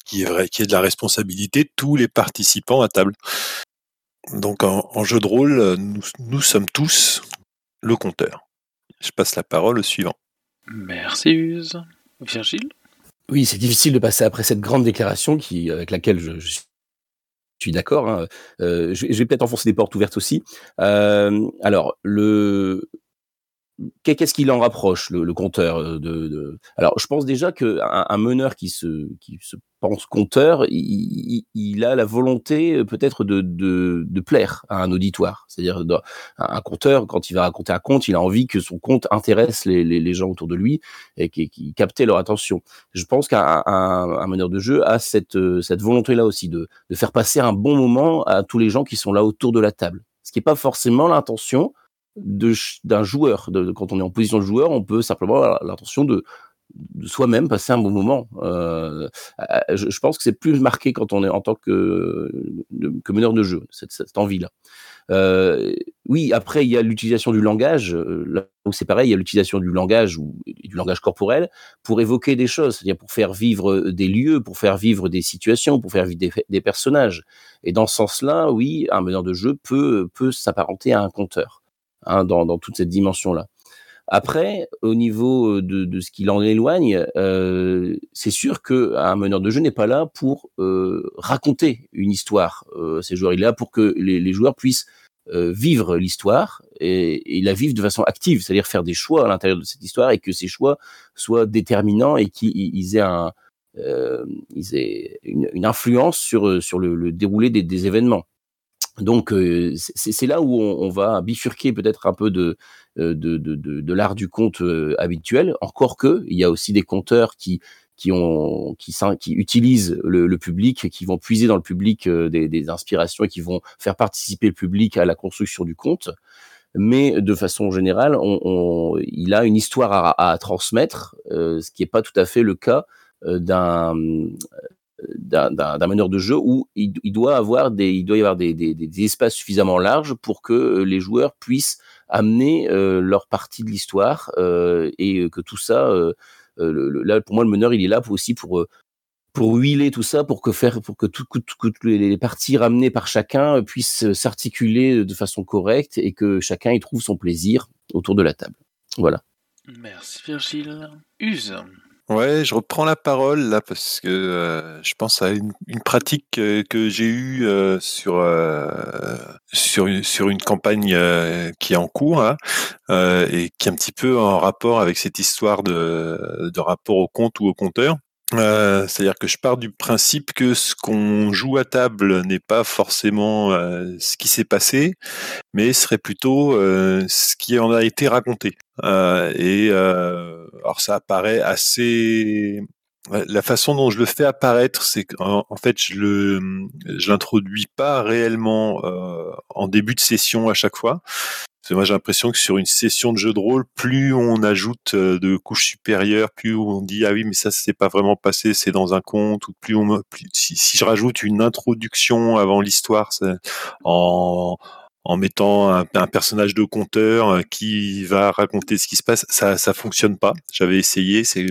qui est vrai, qui est de la responsabilité de tous les participants à table. Donc en, en jeu de rôle, nous, nous sommes tous le compteur. Je passe la parole au suivant.
Merci Use. Virgile?
Oui, c'est difficile de passer après cette grande déclaration qui, avec laquelle je, je suis d'accord. hein. Euh, je, vais- je vais peut-être enfoncer des portes ouvertes aussi. Euh, alors, le qu'est- qu'est-ce qui l'en rapproche, le, le compteur euh, de, de- Alors, je pense déjà que un, un meneur qui se qui se pense compteur, il, a la volonté euh, peut-être de, de, plaire à un auditoire. C'est-à-dire un, conteur, quand il va raconter un conte, il a envie que son conte intéresse les, les, gens autour de lui et qui, qui capte leur attention. Je pense qu'un un, meneur de jeu a cette, euh, cette volonté-là aussi de, de faire passer un bon moment à tous les gens qui sont là autour de la table. Ce qui n'est pas forcément l'intention d'un joueur. Quand on est en position de joueur, on peut simplement avoir l'intention de, de soi-même passer un bon moment. Euh, euh, je, pense que c'est plus marqué quand on est en tant que, que meneur de jeu, cette, envie-là. Euh, oui, après, il y a l'utilisation du langage. euh, où c'est pareil, il y a l'utilisation du langage ou du langage corporel pour évoquer des choses, c'est-à-dire pour faire vivre des lieux, pour faire vivre des situations, pour faire vivre des, des personnages. Et dans ce sens-là, oui, un meneur de jeu peut, peut s'apparenter à un conteur hein, dans, dans toute cette dimension-là. Après, au niveau de, de ce qui l'en éloigne, euh, c'est sûr qu'un meneur de jeu n'est pas là pour euh, raconter une histoire. Euh, ces joueurs, il est là pour que les, les joueurs puissent vivre l'histoire et, et la vivre de façon active, c'est-à-dire faire des choix à l'intérieur de cette histoire et que ces choix soient déterminants et qu'ils aient un, euh, ils aient une, une influence sur sur le, le déroulé des, des événements. Donc c'est là où on, va bifurquer peut-être un peu de de, de, de, l'art du conte euh, habituel. Encore que il y a aussi des conteurs qui qui ont qui, qui utilisent le, le public, qui vont puiser dans le public des, des inspirations et qui vont faire participer le public à la construction du conte. Mais de façon générale, on, on- il a une histoire à, à transmettre, ce qui n'est pas tout à fait le cas d'un d'un meneur de jeu où il, doit avoir des il doit y avoir des, des, espaces suffisamment larges pour que euh, les joueurs puissent amener euh, leur partie de l'histoire euh, et que tout ça là pour moi le meneur il est là aussi pour pour huiler tout ça pour que faire pour que tout- que- que toutes les parties ramenées par chacun puissent s'articuler de façon correcte et que chacun y trouve son plaisir autour de la table voilà
Merci Virgile. Use.
Ouais, je reprends la parole là parce que euh, je pense à une, une pratique euh, que j'ai eue euh, sur euh, sur sur une campagne euh, qui est en cours hein, et qui est un petit peu en rapport avec cette histoire de, de rapport au compte ou au compteur. Euh, C'est-à-dire que je pars du principe que ce qu'on joue à table n'est pas forcément euh, ce qui s'est passé, mais serait plutôt euh, ce qui en a été raconté. Et alors ça apparaît assez. La façon dont je le fais apparaître, c'est qu'en en fait, je le, je l'introduis pas réellement en début de session à chaque fois. Moi, j'ai l'impression que sur une session de jeu de rôle, plus on ajoute euh, de couches supérieures, plus on dit ah oui, mais ça, c'est pas vraiment passé, c'est dans un conte, ou plus on, plus, si, je rajoute une introduction avant l'histoire, en mettant un, un personnage de conteur euh, qui va raconter ce qui se passe, ça ça fonctionne pas. J'avais essayé, c'est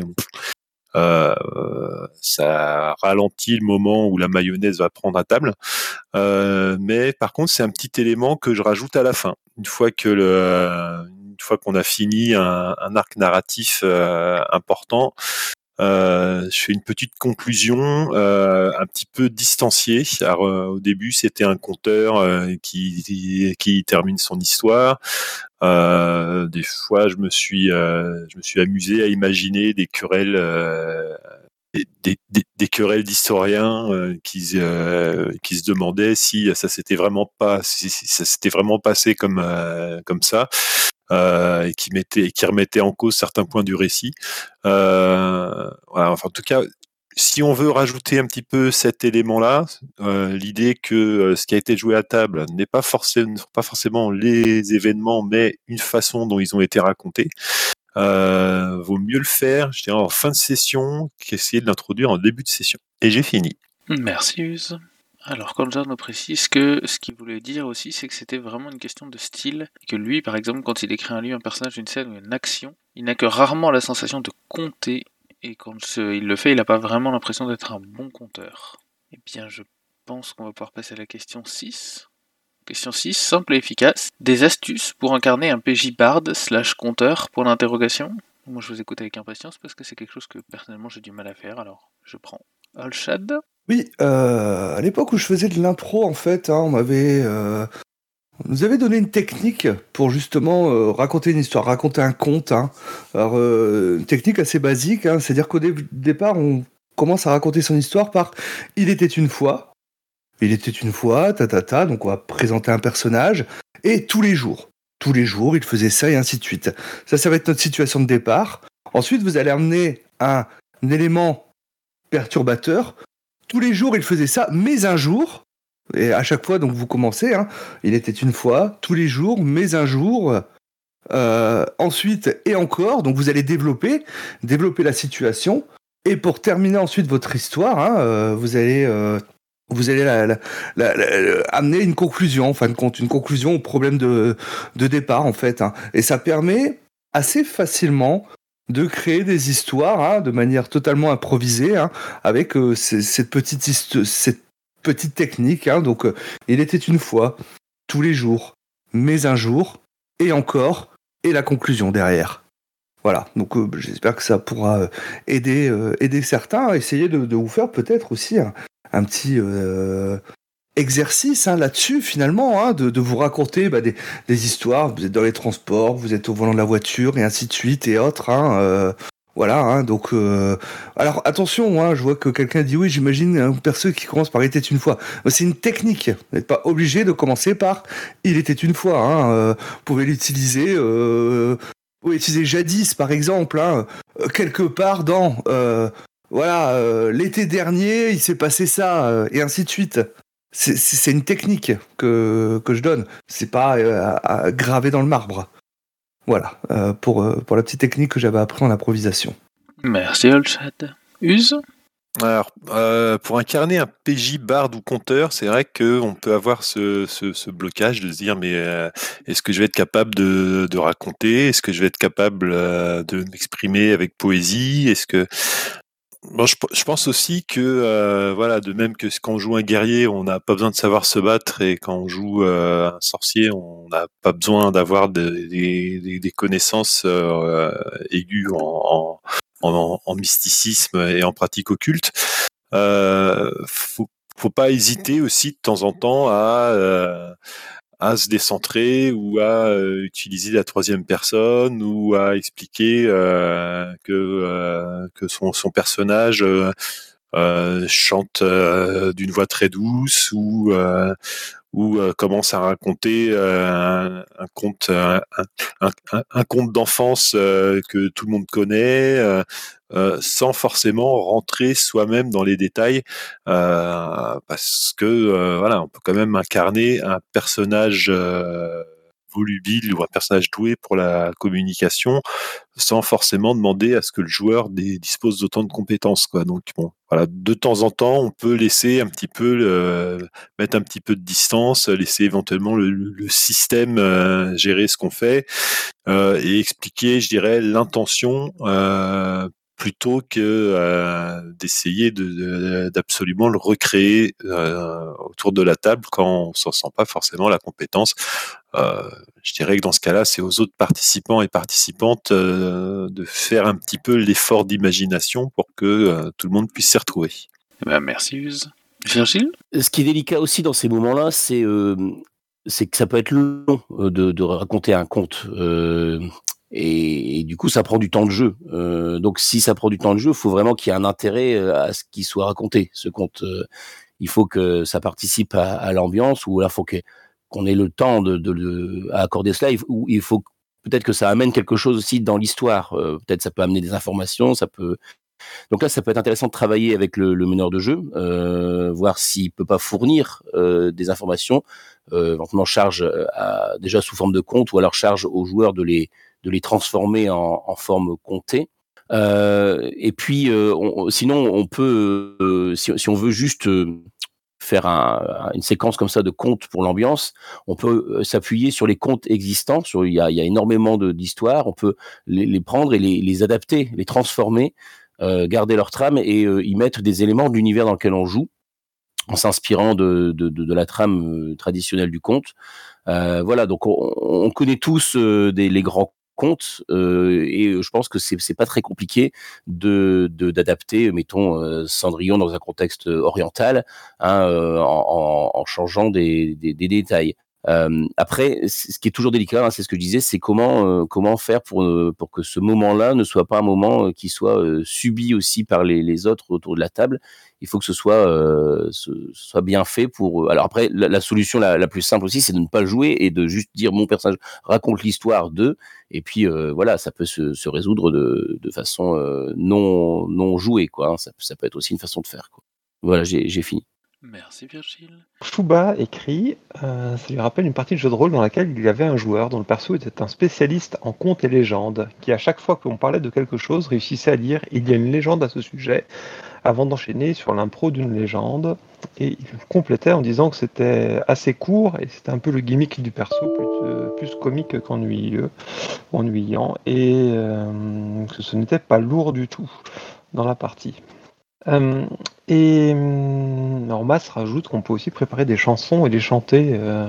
euh, ça ralentit le moment où la mayonnaise va prendre à table. Euh, mais par contre, c'est un petit élément que je rajoute à la fin. Une fois que le, une fois qu'on a fini un, un arc narratif euh, important, je fais une petite conclusion euh, un petit peu distanciée. Alors, euh, au début, c'était un conteur euh, qui, qui, qui termine son histoire. Euh, des fois, je me suis, euh, je me suis amusé à imaginer des querelles, euh, des, querelles d'historiens euh, qui, euh, qui se demandaient si ça s'était vraiment pas, si, ça s'était vraiment passé comme euh, comme ça. euh, et qui qui remettait en cause certains points du récit. Euh, voilà, enfin, en tout cas, si on veut rajouter un petit peu cet élément-là, euh, l'idée que euh, ce qui a été joué à table n'est pas pas forcément les événements, mais une façon dont ils ont été racontés, euh, vaut mieux le faire, je dirais, en fin de session qu'essayer de l'introduire en début de session. Et j'ai fini.
Merci Use. Alors, Konjar nous précise que ce qu'il voulait dire aussi, c'est que c'était vraiment une question de style. Que lui, par exemple, quand il écrit un livre, un personnage, une scène ou une action, il n'a que rarement la sensation de compter. Et quand il le fait, il n'a pas vraiment l'impression d'être un bon compteur. Eh bien, je pense qu'on va pouvoir passer à la question 6. Question 6, simple et efficace. Des astuces pour incarner un PJ bard slash compteur pour l'interrogation? Moi, je vous écoute avec impatience parce que c'est quelque chose que personnellement j'ai du mal à faire, alors je prends. Olshad
Oui, euh, à l'époque où je faisais de l'impro, en fait, hein, on m'avait, euh, nous avait donné une technique pour justement euh, raconter une histoire, raconter un conte. hein. Alors, une technique assez basique, hein, c'est-à-dire qu'au dé- départ, on commence à raconter son histoire par Il était une fois. Il était une fois, ta ta ta, donc on va présenter un personnage, et tous les jours. Tous les jours, il faisait ça et ainsi de suite. Ça, ça va être notre situation de départ. Ensuite, vous allez amener un, un élément perturbateur tous les jours il faisait ça, mais un jour, et à chaque fois donc vous commencez, hein, il était une fois, tous les jours, mais un jour, euh, ensuite et encore, donc vous allez développer, développer la situation, et pour terminer ensuite votre histoire, hein, euh, vous allez euh, vous allez la- la- la- la- amener une conclusion, en fin de compte, une conclusion au problème de, de départ en fait, hein. et ça permet assez facilement de créer des histoires hein, de manière totalement improvisée, hein, avec euh, cette petite cette petite technique. hein. donc, euh, il était une fois, tous les jours, mais un jour, et encore, et la conclusion derrière. Voilà. Donc, euh, j'espère que ça pourra euh, aider euh, aider certains à essayer de, de vous faire peut-être aussi un, un petit euh, exercice hein, là-dessus finalement, hein, de, vous raconter bah, des, histoires. Vous êtes dans les transports, vous êtes au volant de la voiture et ainsi de suite et autres. hein, euh, voilà, donc euh, alors attention, je vois que quelqu'un dit oui, j'imagine un perso qui commence par était une fois. C'est une technique. Vous n'êtes pas obligé de commencer par il était une fois. Vous pouvez l'utiliser. Vous pouvez utiliser jadis par exemple, quelque part dans voilà euh, l'été dernier, il s'est passé ça euh, et ainsi de suite. C'est- une technique que, que je donne. C'est pas euh, à, à graver dans le marbre. Voilà, euh, pour, euh, pour la petite technique que j'avais appris en improvisation.
Merci Olshad. Use
Alors, euh, pour incarner un PJ barde ou compteur, c'est vrai qu'on peut avoir ce, ce, ce blocage de se dire mais euh, est-ce que je vais être capable de, de raconter? Est-ce que je vais être capable euh, de m'exprimer avec poésie? Est-ce que Bon, je, je pense aussi que euh, voilà, de même que quand on joue un guerrier, on n'a pas besoin de savoir se battre, et quand on joue euh, un sorcier, on n'a pas besoin d'avoir des, des, des- connaissances euh, aiguës en, en, en, en, mysticisme et en pratique occulte. Euh, faut, faut pas hésiter aussi de temps en temps à euh, à se décentrer ou à euh, utiliser la troisième personne ou à expliquer euh, que euh, que son personnage chante d'une voix très douce ou ou commence à raconter un, un, conte un, un, conte d'enfance que tout le monde connaît euh, sans forcément rentrer soi-même dans les détails, euh, parce que euh, voilà, on peut quand même incarner un personnage volubile ou un personnage doué pour la communication sans forcément demander à ce que le joueur dispose d'autant de compétences quoi. Donc bon voilà. De temps en temps on peut laisser un petit peu mettre un petit peu de distance laisser éventuellement le, le système gérer ce qu'on fait et expliquer je dirais l'intention plutôt que euh, d'essayer d'absolument le recréer euh, autour de la table quand on s'en sent pas forcément la compétence. Euh, je dirais que dans ce cas-là, c'est aux autres participants et participantes de faire un petit peu l'effort d'imagination pour que tout le monde puisse s'y retrouver.
Eh ben, merci Use. Virgile?
Ce qui est délicat aussi dans ces moments-là, c'est c'est que ça peut être long de, de raconter un conte. Et, du coup, ça prend du temps de jeu. Euh, donc, si ça prend du temps de jeu, il faut vraiment qu'il y ait un intérêt euh, à ce qui soit raconté. Ce conte, euh, il faut que ça participe à, l'ambiance, ou là, il faut qu'on ait le temps de, à accorder cela. Ou il faut peut-être que ça amène quelque chose aussi dans l'histoire. Peut-être ça peut amener des informations, ça peut. Donc là, ça peut être intéressant de travailler avec le, meneur de jeu, voir s'il peut pas fournir des informations, éventuellement charge déjà sous forme de compte, ou alors charge aux joueurs de les de les transformer en, forme comptée. Euh, et puis, euh, sinon, on peut, euh, si, on veut juste faire un, une séquence comme ça de contes pour l'ambiance, on peut s'appuyer sur les contes existants. Il, y a, y a énormément d'histoires. On peut les, prendre et les, adapter, les transformer, garder leur trame et y mettre des éléments de l'univers dans lequel on joue en s'inspirant de, de, la trame traditionnelle du conte. Voilà, donc on, on connaît tous les grands compte euh, et je pense que c'est pas très compliqué de d'adapter mettons euh, Cendrillon dans un contexte oriental hein, euh, en, changeant des détails. Euh, après, ce qui est toujours délicat, hein, c'est ce que je disais, c'est comment euh, faire pour pour que ce moment-là ne soit pas un moment qui soit subi aussi par les, autres autour de la table il faut que ce soit, euh, bien fait pour. Alors après, la, solution la, plus simple aussi, c'est de ne pas jouer et de juste dire mon personnage raconte l'histoire de, et puis euh, voilà, ça peut se, résoudre de, façon euh, non jouée. Hein. Ça, peut être aussi une façon de faire. Voilà, j'ai fini.
Merci Virgile.
Chouba écrit, euh, ça lui rappelle une partie de jeu de rôle dans laquelle il y avait un joueur dont le perso était un spécialiste en contes et légendes, qui à chaque fois qu'on parlait de quelque chose réussissait à dire il y a une légende à ce sujet, avant d'enchaîner sur l'impro d'une légende. Et il complétait en disant que c'était assez court et c'était un peu le gimmick du perso, plus, euh, comique qu'ennuyeux, ennuyant, et euh, que ce n'était pas lourd du tout dans la partie. Euh, et Normas rajoute qu'on peut aussi préparer des chansons et les chanter euh,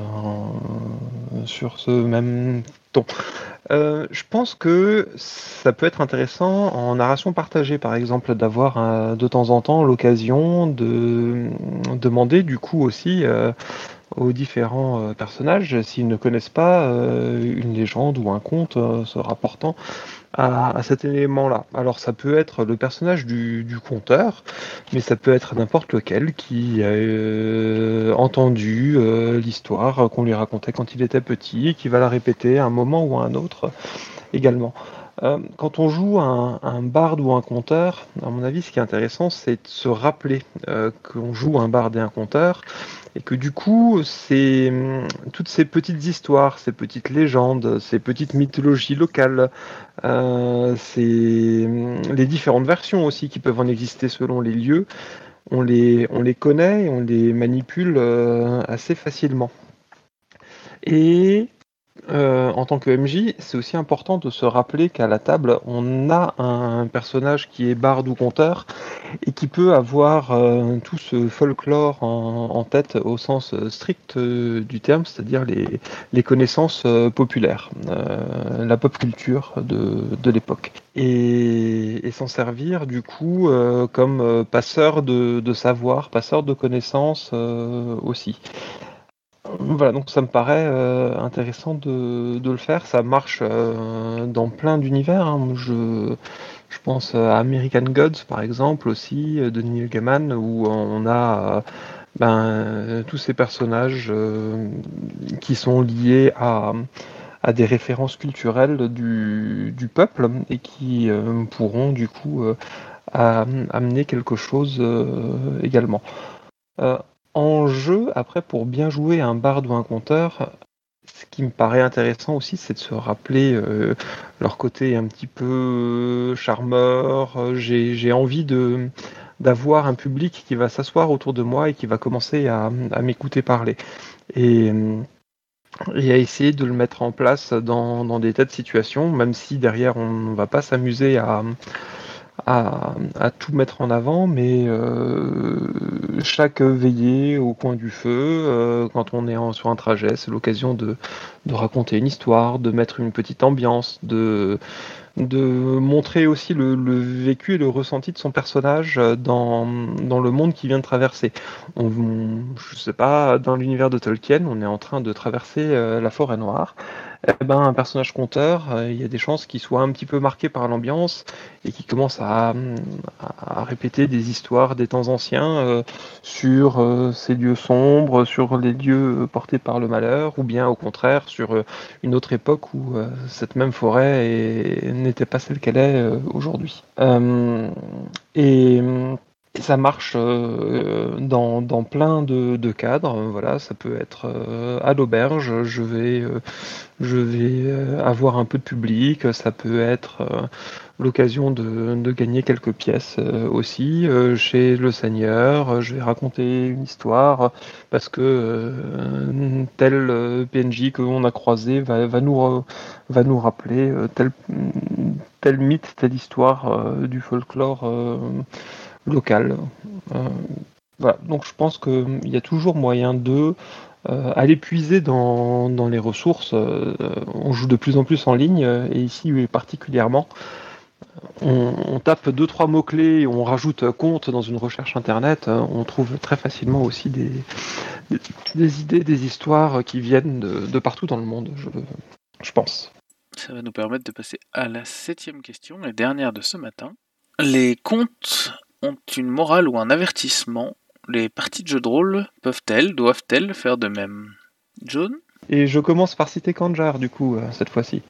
sur ce même ton. Euh, je pense que ça peut être intéressant en narration partagée, par exemple, d'avoir euh, de temps en temps l'occasion de demander du coup aussi aux différents personnages s'ils ne connaissent pas une légende ou un conte se rapportant à, cet élément-là. Alors ça peut être le personnage du, du conteur, mais ça peut être n'importe lequel qui a euh, entendu euh, l'histoire qu'on lui racontait quand il était petit et qui va la répéter à un moment ou à un autre également. Euh, quand on joue un, un barde ou un conteur, à mon avis, ce qui est intéressant, c'est de se rappeler euh, qu'on joue un barde et un conteur, et que du coup, c'est toutes ces petites histoires, ces petites légendes, ces petites mythologies locales, euh, c'est les différentes versions aussi qui peuvent en exister selon les lieux, on les, on les connaît et on les manipule assez facilement. Et euh, en tant que MJ, c'est aussi important de se rappeler qu'à la table, on a un personnage qui est barde ou conteur et qui peut avoir euh, tout ce folklore en, tête au sens strict euh, du terme, c'est-à-dire les, connaissances populaires, la pop culture de, l'époque. Et, s'en servir du coup comme passeur de, savoir, passeur de connaissances aussi. Voilà, donc ça me paraît euh, intéressant de, le faire. Ça marche euh, dans plein d'univers. Hein. Je, je, pense à American Gods, par exemple, aussi, de Neil Gaiman, où on a ben, tous ces personnages euh, qui sont liés à, à, des références culturelles du, du peuple et qui pourront, du coup, amener quelque chose également. En jeu, après, pour bien jouer un barde ou un conteur, ce qui me paraît intéressant aussi, c'est de se rappeler euh, leur côté un petit peu charmeur. J'ai envie de d'avoir un public qui va s'asseoir autour de moi et qui va commencer à, m'écouter parler. Et, et, à essayer de le mettre en place dans, dans des tas de situations, même si derrière on ne va pas s'amuser à, à, tout mettre en avant, mais euh, chaque veillée au coin du feu, euh, quand on est sur un trajet, c'est l'occasion de, raconter une histoire, de mettre une petite ambiance, de, montrer aussi le, vécu et le ressenti de son personnage dans, dans le monde qu'il vient de traverser. Je sais pas, dans l'univers de Tolkien, on est en train de traverser euh, la forêt noire eh ben, un personnage conteur, euh, il y a des chances qu'il soit un petit peu marqué par l'ambiance et qu'il commence à, répéter des histoires des temps anciens euh, sur euh, ces lieux sombres, sur les lieux portés par le malheur, ou bien au contraire sur une autre époque où cette même forêt n'était pas celle qu'elle est aujourd'hui. et ça marche euh, dans, plein de, cadres. Voilà, ça peut être euh, à l'auberge, je vais, euh, je vais avoir un peu de public. Ça peut être l'occasion de, gagner quelques pièces aussi. chez le Seigneur, je vais raconter une histoire parce que tel PNJ que a croisé va, va, nous, va nous rappeler tel, tel mythe, telle histoire du folklore local. Euh, voilà. Donc je pense qu'il y a toujours moyen de euh, aller puiser dans, les ressources. Euh, on joue de plus en plus en ligne, et ici particulièrement. On, tape deux trois mots clés on rajoute compte dans une recherche internet, on trouve très facilement aussi des, des, idées, des histoires qui viennent de, partout dans le monde, je, je pense.
Ça va nous permettre de passer à la septième question et dernière de ce matin. Les contes ont une morale ou un avertissement, les parties de jeux de rôle peuvent-elles, doivent-elles faire de même? John?
Et je commence par citer Kanjar, du coup, euh, cette fois-ci,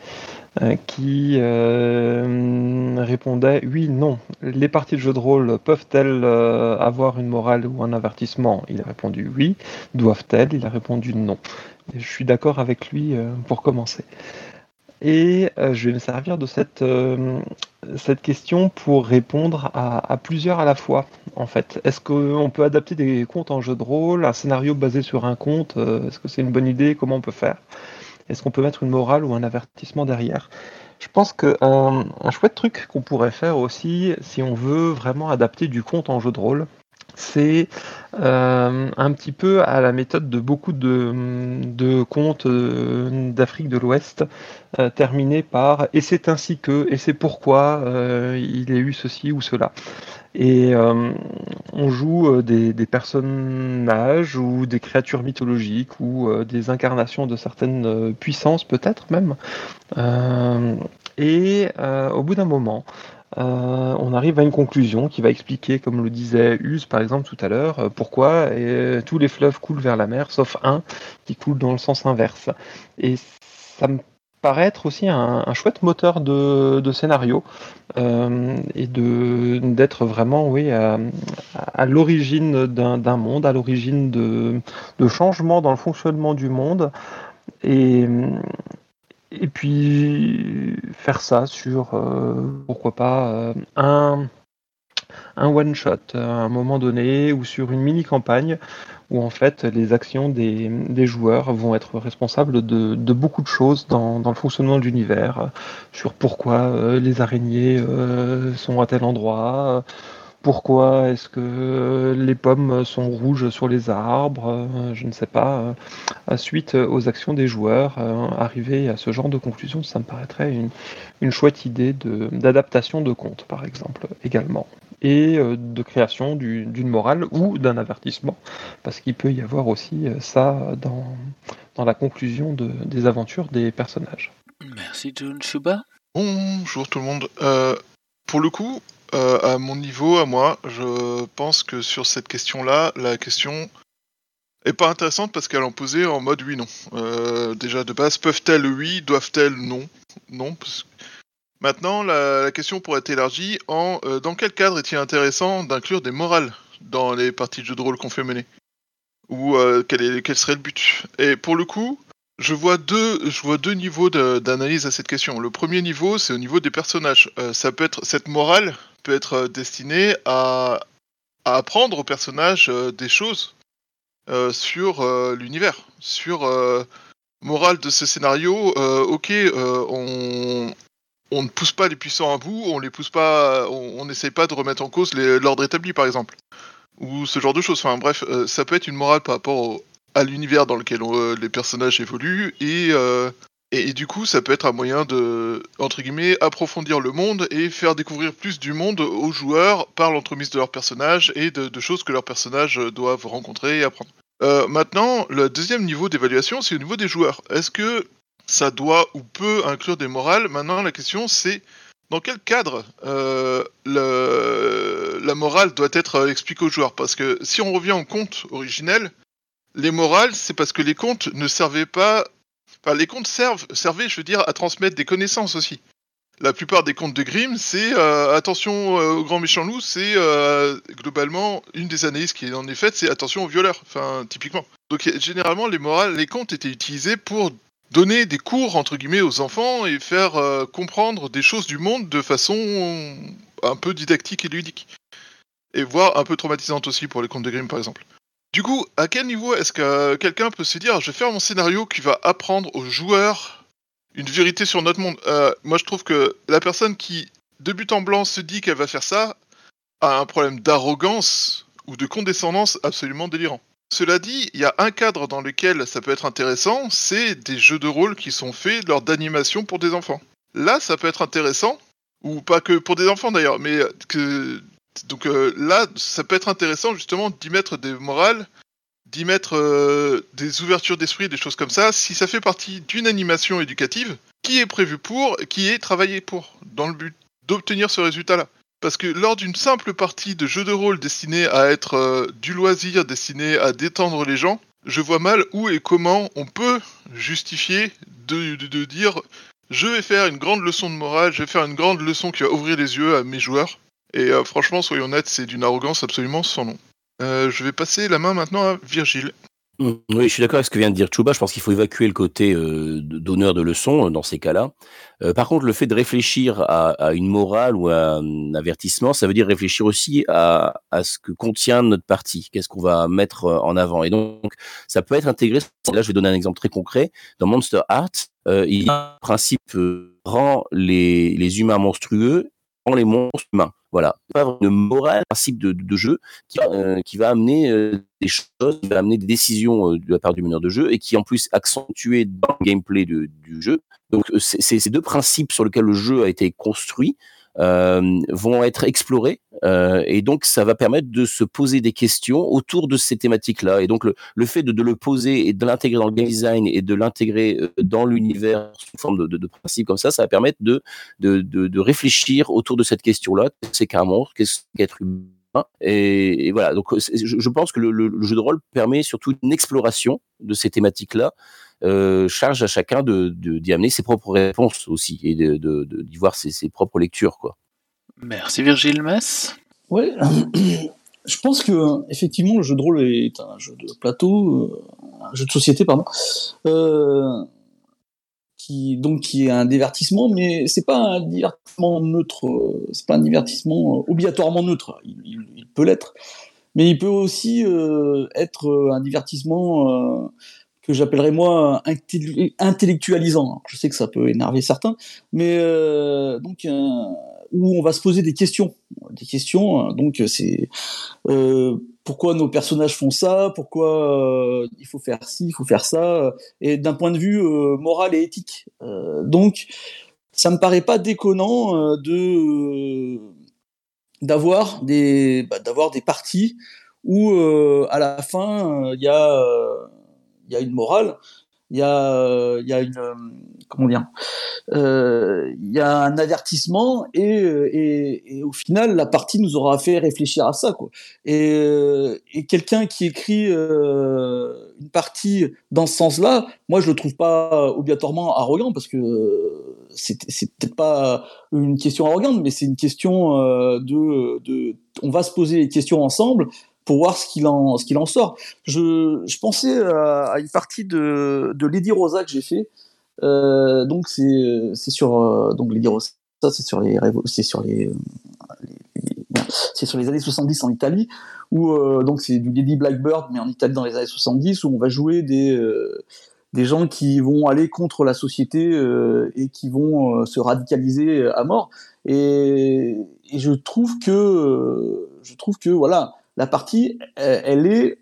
euh, qui euh, répondait oui, non. Les parties de jeux de rôle peuvent-elles avoir une morale ou un avertissement? Il a répondu oui. Doivent-elles? Il a répondu non. je suis d'accord avec lui pour commencer. Et euh, je vais me servir de cette, euh, cette question pour répondre à, plusieurs à la fois, en fait. Est-ce qu'on peut adapter des contes en jeu de rôle, un scénario basé sur un conte euh, Est-ce que c'est une bonne idée Comment on peut faire? Est-ce qu'on peut mettre une morale ou un avertissement derrière? Je pense qu'un un chouette truc qu'on pourrait faire aussi, si on veut vraiment adapter du conte en jeu de rôle, c'est euh, un petit peu à la méthode de beaucoup de, contes euh, d'Afrique de l'Ouest, euh, terminés par et c'est ainsi que, et c'est pourquoi il y a eu ceci ou cela. Et on joue des, des, personnages ou des créatures mythologiques ou des incarnations de certaines puissances peut-être même. et au bout d'un moment, euh, on arrive à une conclusion qui va expliquer, comme le disait Use par exemple tout à l'heure, euh, pourquoi tous les fleuves coulent vers la mer, sauf un qui coule dans le sens inverse. Et ça me paraît être aussi un, chouette moteur de, scénario euh, et d'être vraiment oui, à, l'origine d'un monde, à l'origine de, de changements dans le fonctionnement du monde. Et, et puis faire ça sur, euh, pourquoi pas, euh, un, un one shot à un moment donné ou sur une mini campagne où en fait les actions des, des joueurs vont être responsables de, de beaucoup de choses dans, dans le fonctionnement de l'univers, euh, sur pourquoi euh, les araignées euh, sont à tel endroit, pourquoi est-ce que les pommes sont rouges sur les arbres, je ne sais pas. Suite aux actions des joueurs, arriver à ce genre de conclusion, ça me paraîtrait une, une chouette idée d'adaptation de, de conte, par exemple, également et euh, de création d'une morale ou d'un avertissement, parce qu'il peut y avoir aussi euh, ça dans, dans la conclusion de, des aventures des personnages.
Merci John Shuba.
Bonjour tout le monde. Euh, pour le coup, euh, à mon niveau, à moi, je pense que sur cette question-là, la question est pas intéressante parce qu'elle en posait en mode oui non. Euh, déjà de base, peuvent-elles oui, doivent-elles non? Non, Maintenant, la, question pourrait être élargie en euh, dans quel cadre est-il intéressant d'inclure des morales dans les parties de jeu de rôle qu'on fait mener? Ou quel, est, quel serait le but? Et pour le coup, je vois deux, je vois deux niveaux d'analyse à cette question. Le premier niveau, c'est au niveau des personnages. Ça peut être cette morale peut être destinée à, à apprendre aux personnages des choses sur l'univers, sur morale de ce scénario. ok, on on ne pousse pas les puissants à bout, on les pousse pas, on n'essaye pas de remettre en cause l'ordre établi, par exemple, ou ce genre de choses. Enfin bref, euh, ça peut être une morale par rapport au, à l'univers dans lequel euh, les personnages évoluent et, euh, et, du coup, ça peut être un moyen de entre guillemets approfondir le monde et faire découvrir plus du monde aux joueurs par l'entremise de leurs personnages et de, choses que leurs personnages doivent rencontrer et apprendre. Euh, maintenant, le deuxième niveau d'évaluation, c'est au niveau des joueurs. Est-ce que ça doit ou peut inclure des morales? Maintenant, la question c'est dans quel cadre euh, la morale doit être expliquée aux joueurs? Parce que si on revient au conte originel, les morales, c'est parce que les contes ne servaient pas. Les contes servaient, je veux dire, à transmettre des connaissances aussi. La plupart des contes de Grimm, c'est euh, attention euh, au grand méchant loup, c'est euh, globalement une des analyses qui en est faite, c'est attention aux violeurs, enfin typiquement. Donc généralement les morales, les contes étaient utilisés pour donner des cours entre guillemets aux enfants et faire euh, comprendre des choses du monde de façon un peu didactique et ludique. Et voire un peu traumatisante aussi pour les contes de Grimm par exemple. Du coup, à quel niveau est-ce que quelqu'un peut se dire je vais faire mon scénario qui va apprendre aux joueurs une vérité sur notre monde? Euh, Moi je trouve que la personne qui, de but en blanc, se dit qu'elle va faire ça a un problème d'arrogance ou de condescendance absolument délirant. Cela dit, il y a un cadre dans lequel ça peut être intéressant, c'est des jeux de rôle qui sont faits lors d'animation pour des enfants. Là, ça peut être intéressant, ou pas que pour des enfants d'ailleurs, mais que donc euh, là, ça peut être intéressant justement d'y mettre des morales, d'y mettre euh, des ouvertures d'esprit, des choses comme ça, si ça fait partie d'une animation éducative qui est prévue pour, qui est travaillée pour, dans le but d'obtenir ce résultat-là. Parce que lors d'une simple partie de jeu de rôle destinée à être euh, du loisir, destinée à détendre les gens, je vois mal où et comment on peut justifier de, de, de, dire je vais faire une grande leçon de morale, je vais faire une grande leçon qui va ouvrir les yeux à mes joueurs. Et euh, franchement, soyons honnêtes, c'est d'une arrogance absolument sans nom. Euh, je vais passer la main maintenant à Virgile.
Oui, je suis d'accord avec ce que vient de dire Chouba. Je pense qu'il faut évacuer le côté d'honneur de leçon euh, dans ces cas-là. Par contre, le fait de réfléchir à, une morale ou à un avertissement, ça veut dire réfléchir aussi à, ce que contient notre partie. Qu'est-ce qu'on va mettre en avant? Et donc, ça peut être intégré. Là, je vais donner un exemple très concret. Dans Monster Art, il y a un principe rend les, humains monstrueux les monstres humains. Voilà, pas une morale, un principe de, de jeu qui, euh, qui va amener euh, des choses, qui va amener des décisions euh, de la part du meneur de jeu et qui en plus accentué dans le gameplay de, du jeu. Donc c'est ces deux principes sur lesquels le jeu a été construit vont être explorés euh, et donc ça va permettre de se poser des questions autour de ces thématiques-là. Et donc le, le fait de, de, le poser et de l'intégrer dans le game design et de l'intégrer euh, dans l'univers sous forme de, de, de principes comme ça, ça va permettre de, de, de, réfléchir autour de cette question-là. Qu'est-ce qu'un monstre? Qu'est-ce qu'être humain? Et, et, voilà, donc je, je pense que le, le, jeu de rôle permet surtout une exploration de ces thématiques-là, euh, charge à chacun de d'y amener ses propres réponses aussi et de, de, de d'y voir ses, ses, propres lectures, quoi.
Merci Virgile Mess.
Ouais, je pense que effectivement le jeu de rôle est un jeu de plateau, euh, un jeu de société, pardon, euh, qui donc qui est un divertissement, mais c'est pas un divertissement neutre, euh, c'est pas un divertissement euh, obligatoirement neutre. Il, peut l'être, mais il peut aussi euh, être un divertissement que j'appellerais moi intellectualisant. Je sais que ça peut énerver certains, mais donc où on va se poser des questions, des questions. euh, Donc c'est euh, pourquoi nos personnages font ça, pourquoi euh, il faut faire ci, il faut faire ça, euh, et d'un point de vue euh, moral et éthique. Euh, donc ça me paraît pas déconnant euh, de d'avoir des bah, d'avoir parties où euh, à la fin euh, euh, il y a une morale, il y a euh, il y a une euh, comment dire euh, y a un avertissement et, euh, au final la partie nous aura fait réfléchir à ça quoi. Et, euh, quelqu'un qui écrit euh, une partie dans ce sens-là moi je le trouve pas obligatoirement arrogant parce que euh, c'est peut-être pas une question arrogante mais c'est une question euh, de de on va se poser les questions ensemble pour voir ce qu'il en ce qu'il en sort. Je, je pensais à, une partie de de Lady Rosa que j'ai fait. Euh, donc c'est c'est sur euh, donc Lady Rosa c'est sur les c'est sur les, c'est sur les années 70 en Italie où euh, donc c'est du Lady Blackbird mais en Italie dans les années 70 où on va jouer des des gens qui vont aller contre la société et qui vont se radicaliser à mort. Et, je trouve que je trouve que voilà la partie elle,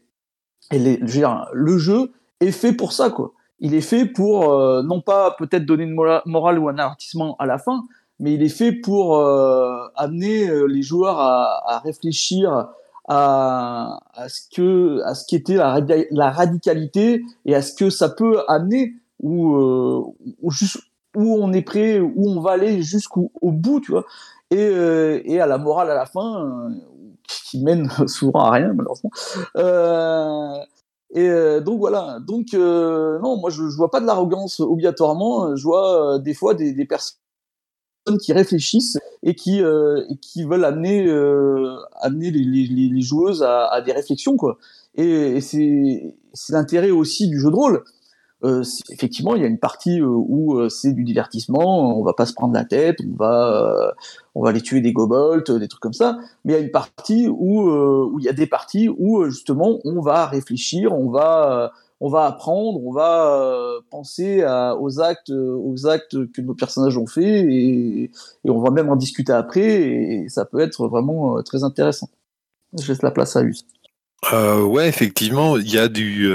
elle est le jeu est fait pour ça quoi. Il est fait pour euh, non pas peut-être donner une mora- morale ou un avertissement à la fin mais il est fait pour euh, amener euh, les joueurs à, réfléchir à, ce que ce qu'était la, la radicalité et à ce que ça peut amener ou euh, où on est prêt où on va aller jusqu'au au bout tu vois. Et, euh, à la morale à la fin euh, qui mène souvent à rien malheureusement. Euh, et euh, donc voilà. Donc euh, non moi je, je vois pas de l'arrogance obligatoirement. Je vois des fois des, personnes qui réfléchissent et qui qui veulent amener amener les, joueuses à, des réflexions quoi. Et, et c'est l'intérêt aussi du jeu de rôle euh, effectivement il y a une partie euh, où euh, c'est du divertissement on va pas se prendre la tête on va on va aller tuer des gobolts des trucs comme ça mais il y a une partie où où il y a des parties où justement on va réfléchir on va on va apprendre, on va penser aux actes, aux actes que nos personnages ont fait, et, on va même en discuter après, et ça peut être vraiment très intéressant. Je laisse la place à Us.
Euh, ouais, effectivement, il y a du,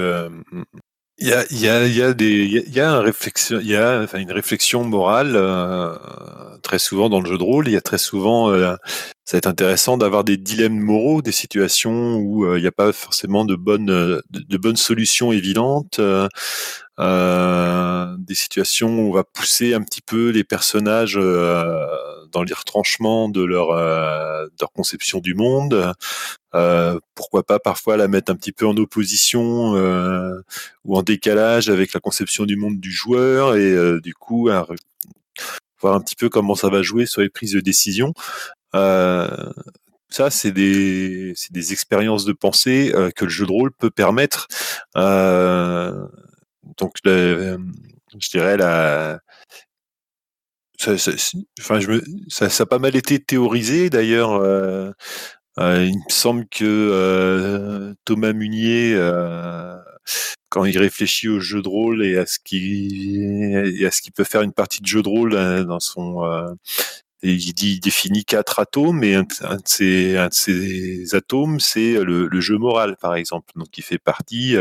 il y a, il y a, il y a des, il y a- un réflexion, il y a, enfin, une réflexion morale euh, très souvent dans le jeu de rôle. Il y a très souvent, euh, ça va être intéressant d'avoir des dilemmes moraux, des situations où euh, il n'y a pas forcément de bonnes, de, de bonnes solutions évidentes. euh, euh, des situations où on va pousser un petit peu les personnages dans les retranchements de leur, euh, de leur conception du monde. Euh, pourquoi pas parfois la mettre un petit peu en opposition euh, ou en décalage avec la conception du monde du joueur et euh, du coup voir un petit peu comment ça va jouer sur les prises de décision. Euh, ça, c'est des, des expériences de pensée que le jeu de rôle peut permettre. Donc, je dirais la, ça, ça- enfin, ça, ça a pas mal été théorisé d'ailleurs. euh, euh, il me semble que euh, Thomas Munier, quand il réfléchit au jeu de rôle et à ce qui et à ce qu'il peut faire une partie de jeu de rôle dans son il dit il définit quatre atomes et un, de- ces atomes c'est le, jeu moral par exemple donc il fait partie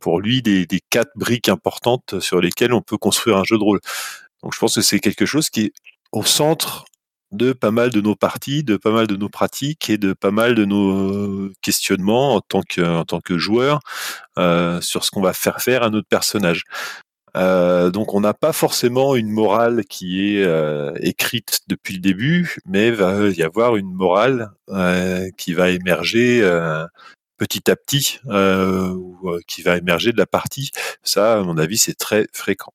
pour lui des quatre briques importantes sur lesquelles on peut construire un jeu de rôle donc je pense que c'est quelque chose qui est au centre de pas mal de nos parties, de pas mal de nos pratiques et de pas mal de nos questionnements en tant que, en tant que joueur euh, sur ce qu'on va faire faire à notre personnage. Euh, donc on n'a pas forcément une morale qui est euh, écrite depuis le début, mais va y avoir une morale euh, qui va émerger euh, petit à petit, euh, ou euh, qui va émerger de la partie. Ça, à mon avis, c'est très fréquent.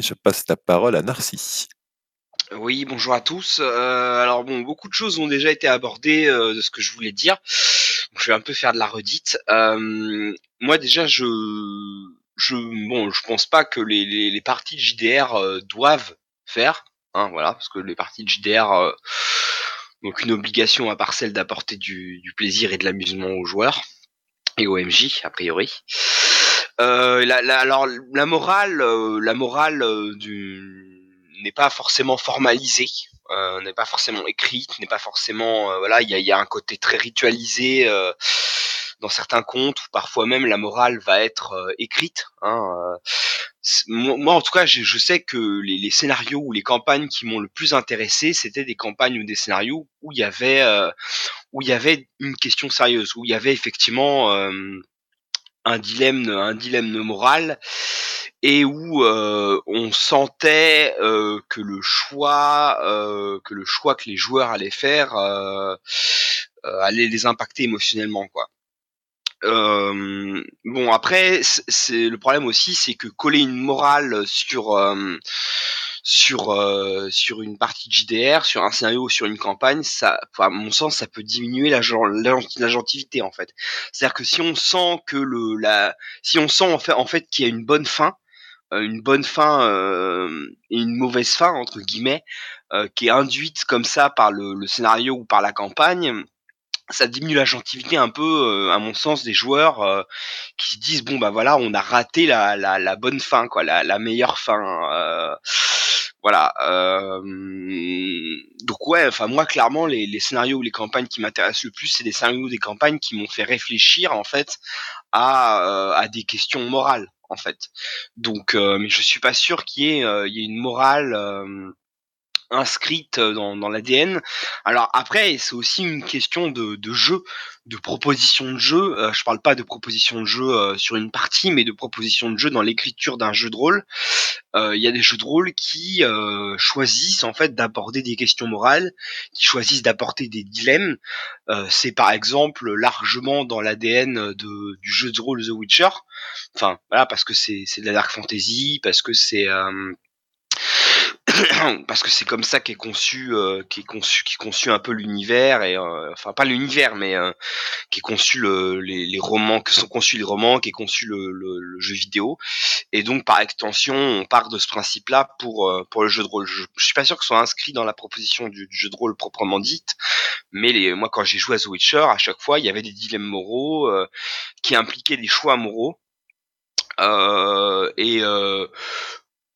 Je passe la parole à Narcy.
Oui, bonjour à tous. Euh, alors bon, beaucoup de choses ont déjà été abordées euh, de ce que je voulais dire. Je vais un peu faire de la redite. Euh, moi déjà, je je bon, je pense pas que les, parties de JDR doivent faire, hein, voilà, parce que les parties de JDR n'ont qu'une obligation à part celle d'apporter du, du plaisir et de l'amusement aux joueurs et au MJ a priori. Euh, la, la- alors la morale, euh, la morale euh, du n'est pas forcément formalisée, euh, n'est pas forcément écrite, n'est pas forcément voilà, il y a, y a un côté très ritualisé dans certains contes où parfois même la morale va être écrite. Hein, moi, en tout cas, je, je sais que les, les scénarios ou les campagnes qui m'ont le plus intéressé, c'était des campagnes ou des scénarios où il y avait où il y avait une question sérieuse, où il y avait effectivement un dilemme, un dilemme moral, et où euh, on sentait euh, que le choix, euh, que le choix que les joueurs allaient faire allait les impacter émotionnellement, quoi. Bon après, c'est- le problème aussi, c'est que coller une morale sur sur euh, sur une partie de JDR, sur un scénario sur une campagne, ça, à mon sens, ça peut diminuer la, la, la gentilité en fait. C'est-à-dire que si on sent que le la, si on sent en fait en fait qu'il y a une bonne fin, euh, une bonne fin euh, et une mauvaise fin entre guillemets, euh, qui est induite comme ça par le, le scénario ou par la campagne, ça diminue la gentilité un peu, euh, à mon sens, des joueurs euh, qui se disent bon bah voilà, on a raté la, la, la bonne fin, quoi, la, la meilleure fin. Voilà. euh, donc ouais, enfin moi clairement les, scénarios ou les campagnes qui m'intéressent le plus, c'est des scénarios ou des campagnes qui m'ont fait réfléchir en fait à, euh, des questions morales en fait. Donc, euh, mais je suis pas sûr qu'il y ait, euh, il y ait une morale. Euh, inscrite dans, dans l'ADN. Alors après, c'est aussi une question de, de jeu, de proposition de jeu. Euh, je parle pas de proposition de jeu euh, sur une partie, mais de proposition de jeu dans l'écriture d'un jeu de rôle. Euh, Il y a des jeux de rôle qui euh, choisissent en fait d'aborder des questions morales, qui choisissent d'apporter des dilemmes. Euh, c'est par exemple largement dans l'ADN du jeu de rôle The Witcher. Enfin voilà, parce que c'est c'est de la dark fantasy, parce que c'est euh, parce que c'est comme ça qu'est conçu, euh, qu'est conçu, qui conçu un peu l'univers et euh, enfin pas l'univers, mais euh, qui est conçu le, les, les romans, que sont conçus les romans, qui est conçu le, le, le jeu vidéo. Et donc par extension, on part de ce principe-là pour euh, pour le jeu de rôle. Je, je suis pas sûr que ce soit inscrit dans la proposition du, du jeu de rôle proprement dite, mais les, moi quand j'ai joué à The Witcher, à chaque fois il y avait des dilemmes moraux euh, qui impliquaient des choix moraux. Euh, et euh,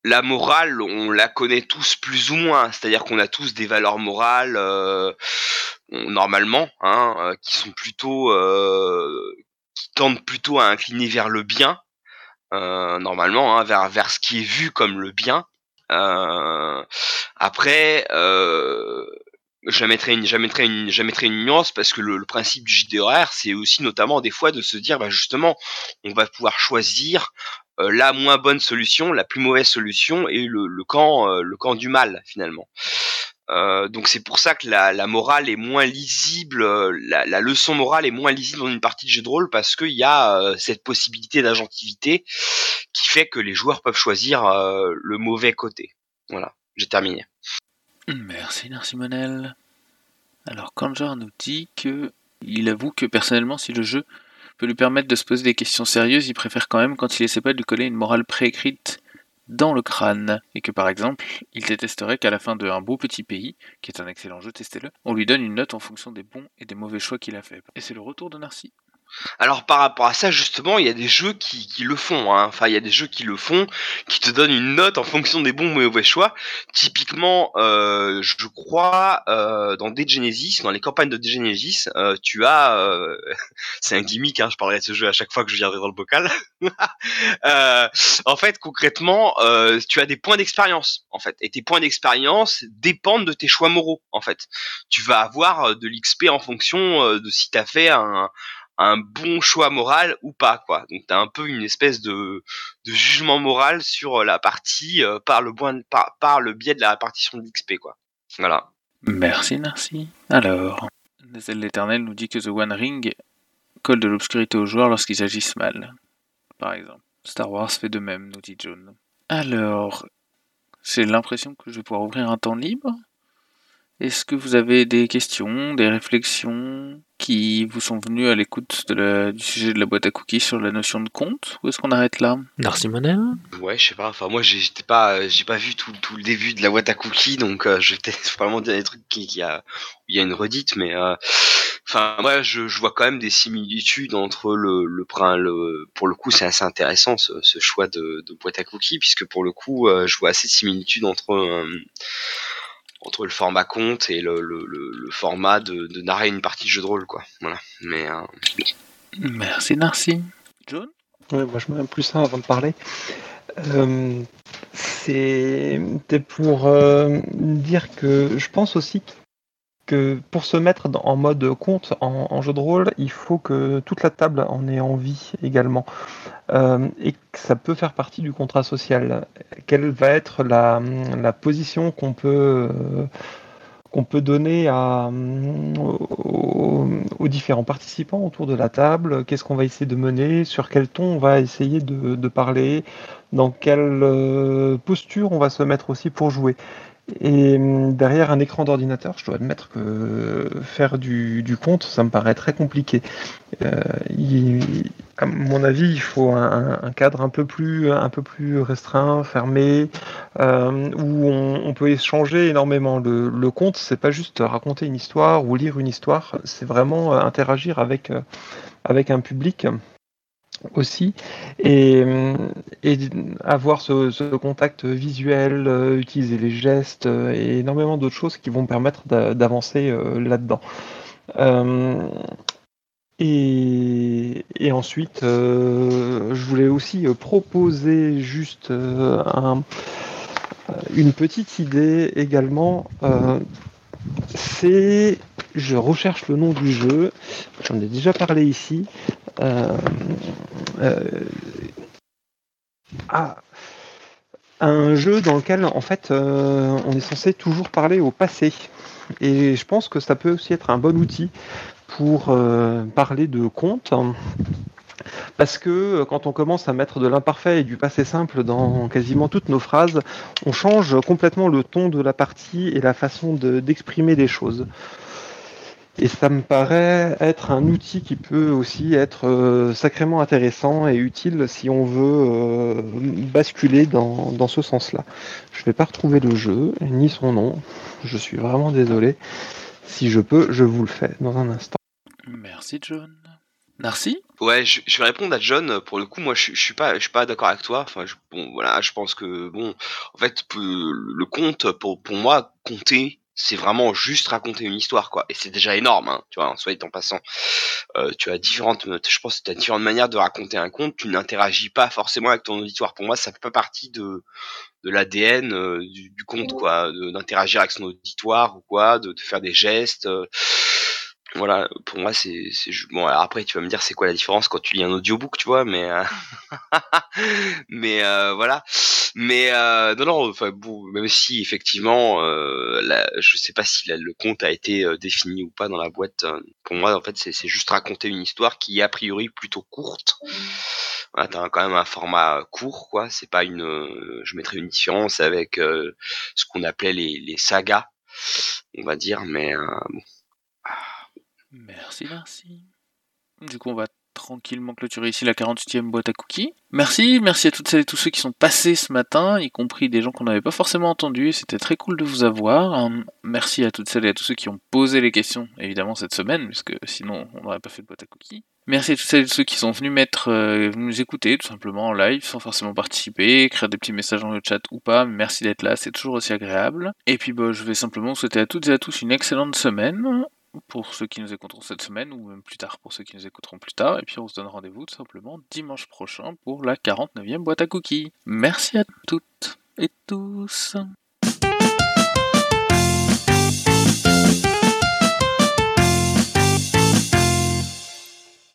la morale, on la connaît tous plus ou moins, c'est-à-dire qu'on a tous des valeurs morales euh, normalement, hein, euh, qui sont plutôt, euh, qui tendent plutôt à incliner vers le bien, euh, normalement, hein, vers vers ce qui est vu comme le bien. Après, euh, je une, je une, je une nuance parce que le, principe du JDR, c'est aussi notamment des fois de se dire, bah justement, on va pouvoir choisir la moins bonne solution, la plus mauvaise solution et le, camp, euh, le camp du mal finalement. Euh, donc c'est pour ça que la, morale est moins lisible, euh, la, leçon morale est moins lisible dans une partie de jeu de rôle parce qu'il y a euh, cette possibilité d'agentivité qui fait que les joueurs peuvent choisir euh, le mauvais côté. Voilà, j'ai terminé.
Merci Narcimonel. Alors Kanjar nous dit que il avoue que personnellement si le jeu peut lui permettre de se poser des questions sérieuses, il préfère quand même quand il essaie pas de lui coller une morale préécrite dans le crâne. Et que par exemple, il détesterait qu'à la fin de Un beau petit pays, qui est un excellent jeu, testez-le, on lui donne une note en fonction des bons et des mauvais choix qu'il a fait. Et c'est le retour de Narcy.
Alors par rapport à ça, justement, il y a des jeux qui, qui le font. hein. Enfin, il y a des jeux qui le font, qui te donnent une note en fonction des bons ou mauvais choix. Typiquement, euh, je crois, euh, dans Degenesis, dans les campagnes de Degenesis, euh, tu as... euh, c'est un gimmick, hein, je parlerai de ce jeu à chaque fois que je viendrai dans le bocal. En fait, concrètement, tu as des points d'expérience, en fait. Et tes points d'expérience dépendent de tes choix moraux, en fait. Tu vas avoir de l'XP en fonction de si tu as fait un un bon choix moral ou pas quoi. Donc t'as un peu une espèce de, de jugement moral sur euh, la partie euh, par le point par, par le biais de la répartition de l'XP quoi. Voilà.
Merci Narcy. Alors, l'Éternel nous dit que The One Ring colle de l'obscurité aux joueurs lorsqu'ils agissent mal. Par exemple. Star Wars fait de même, nous dit John. Alors, j'ai l'impression que je vais pouvoir ouvrir un temps libre? Est-ce que vous avez des questions, des réflexions qui vous sont venues à l'écoute de la- du sujet de la boîte à cookies sur la notion de compte Ou est-ce qu'on arrête là?
Narcimonel
Ouais, je sais pas. Enfin, moi, j'ai- j'étais pas, euh, j'ai pas vu tout, tout le début de la boîte à cookies, donc euh, je vais peut-être vraiment dire des trucs qui, qui a, où il y a une redite, mais euh, enfin, moi, je, je vois quand même des similitudes entre le, le, le pour le coup, c'est assez intéressant ce, ce choix de, de boîte à cookies, puisque pour le coup, euh, je vois assez de similitudes entre euh, entre le format compte et le, le, le, le format de, de narrer une partie de jeu de rôle, quoi. Voilà. Mais euh,
Merci Narcy. John?
Ouais, moi je mets un plus un avant de parler. Euh, C'était pour euh, dire que je pense aussi que pour se mettre en mode compte en, jeu de rôle, il faut que toute la table en ait envie également. Euh, et que ça peut faire partie du contrat social. Quelle va être la, position qu'on peut, euh, peut donner euh, aux, différents participants autour de la table? Qu'est-ce qu'on va essayer de mener? Sur quel ton on va essayer de, parler? Dans quelle posture on va se mettre aussi pour jouer? Et hum, derrière un écran d'ordinateur, je dois admettre que faire du, du compte, ça me paraît très compliqué. Euh, à mon avis, il faut un, cadre un peu plus, un peu plus restreint, fermé, euh, où on, peut échanger énormément. Le, le conte, c'est pas juste raconter une histoire ou lire une histoire, c'est vraiment interagir avec, euh, avec un public aussi et, hum, et avoir ce, contact visuel, euh, utiliser les gestes euh, et énormément d'autres choses qui vont permettre d'a- d'avancer euh, là-dedans. Euh, et, ensuite, euh, je voulais aussi euh, proposer juste euh, un- une petite idée également. euh, c'est, je recherche le nom du jeu, j'en ai déjà parlé ici. Euh, euh, ah, un jeu dans lequel en fait euh, on est censé toujours parler au passé. Et je pense que ça peut aussi être un bon outil pour parler de contes. Parce que quand on commence à mettre de l'imparfait et du passé simple dans quasiment toutes nos phrases, on change complètement le ton de la partie et la façon de- d'exprimer les choses. Et ça me paraît être un outil qui peut aussi être euh, sacrément intéressant et utile si on veut euh, basculer dans, dans ce sens-là. Je ne vais pas retrouver le jeu, ni son nom. Je suis vraiment désolé. Si je peux, je vous le fais dans un instant.
Merci John. Narcy?
Ouais, je, je vais répondre à John. Pour le coup, moi, je, je suis pas, je suis pas d'accord avec toi. Enfin, je- bon, voilà, je pense que bon, en fait, le conte, pour pour moi, compter, c'est vraiment juste raconter une histoire, quoi. Et c'est déjà énorme, hein, tu vois. En soit en passant, Euh, tu as différentes, je pense, que tu as différentes manières de raconter un conte. Tu n'interagis pas forcément avec ton auditoire. Pour moi, ça fait pas partie de de l'ADN euh, du, du conte, quoi, d'interagir avec son auditoire ou quoi, de, de faire des gestes. euh, voilà, pour moi, c'est, bon. alors après, tu vas me dire, c'est quoi la différence quand tu lis un audiobook, tu vois, mais euh, mais euh, voilà. Mais euh, non, non, enfin bon, même si effectivement, euh, la, je sais pas si la- le conte a été euh, défini ou pas dans la boîte. euh, pour moi, en fait, c'est, c'est juste raconter une histoire qui est a priori plutôt courte. Voilà, t'as quand même un format court, quoi. C'est pas une, je mettrais une différence avec euh, ce qu'on appelait les, les sagas, on va dire, mais euh, bon.
Merci Narcy. Du coup, on va tranquillement clôturer ici la 48e boîte à cookies. Merci, merci à toutes celles et tous ceux qui sont passés ce matin, y compris des gens qu'on n'avait pas forcément entendus. C'était très cool de vous avoir. Merci à toutes celles et à tous ceux qui ont posé les questions, évidemment, cette semaine, puisque sinon on n'aurait pas fait de boîte à cookies. Merci à toutes celles et ceux qui sont venus mettre, euh, nous écouter tout simplement en live, sans forcément participer, écrire des petits messages dans le chat ou pas. Merci d'être là, c'est toujours aussi agréable. Et puis, bah, je vais simplement souhaiter à toutes et à tous une excellente semaine pour ceux qui nous écouteront cette semaine, ou même plus tard pour ceux qui nous écouteront plus tard. Et puis on se donne rendez-vous tout simplement dimanche prochain pour la 49e boîte à cookies. Merci à toutes et tous.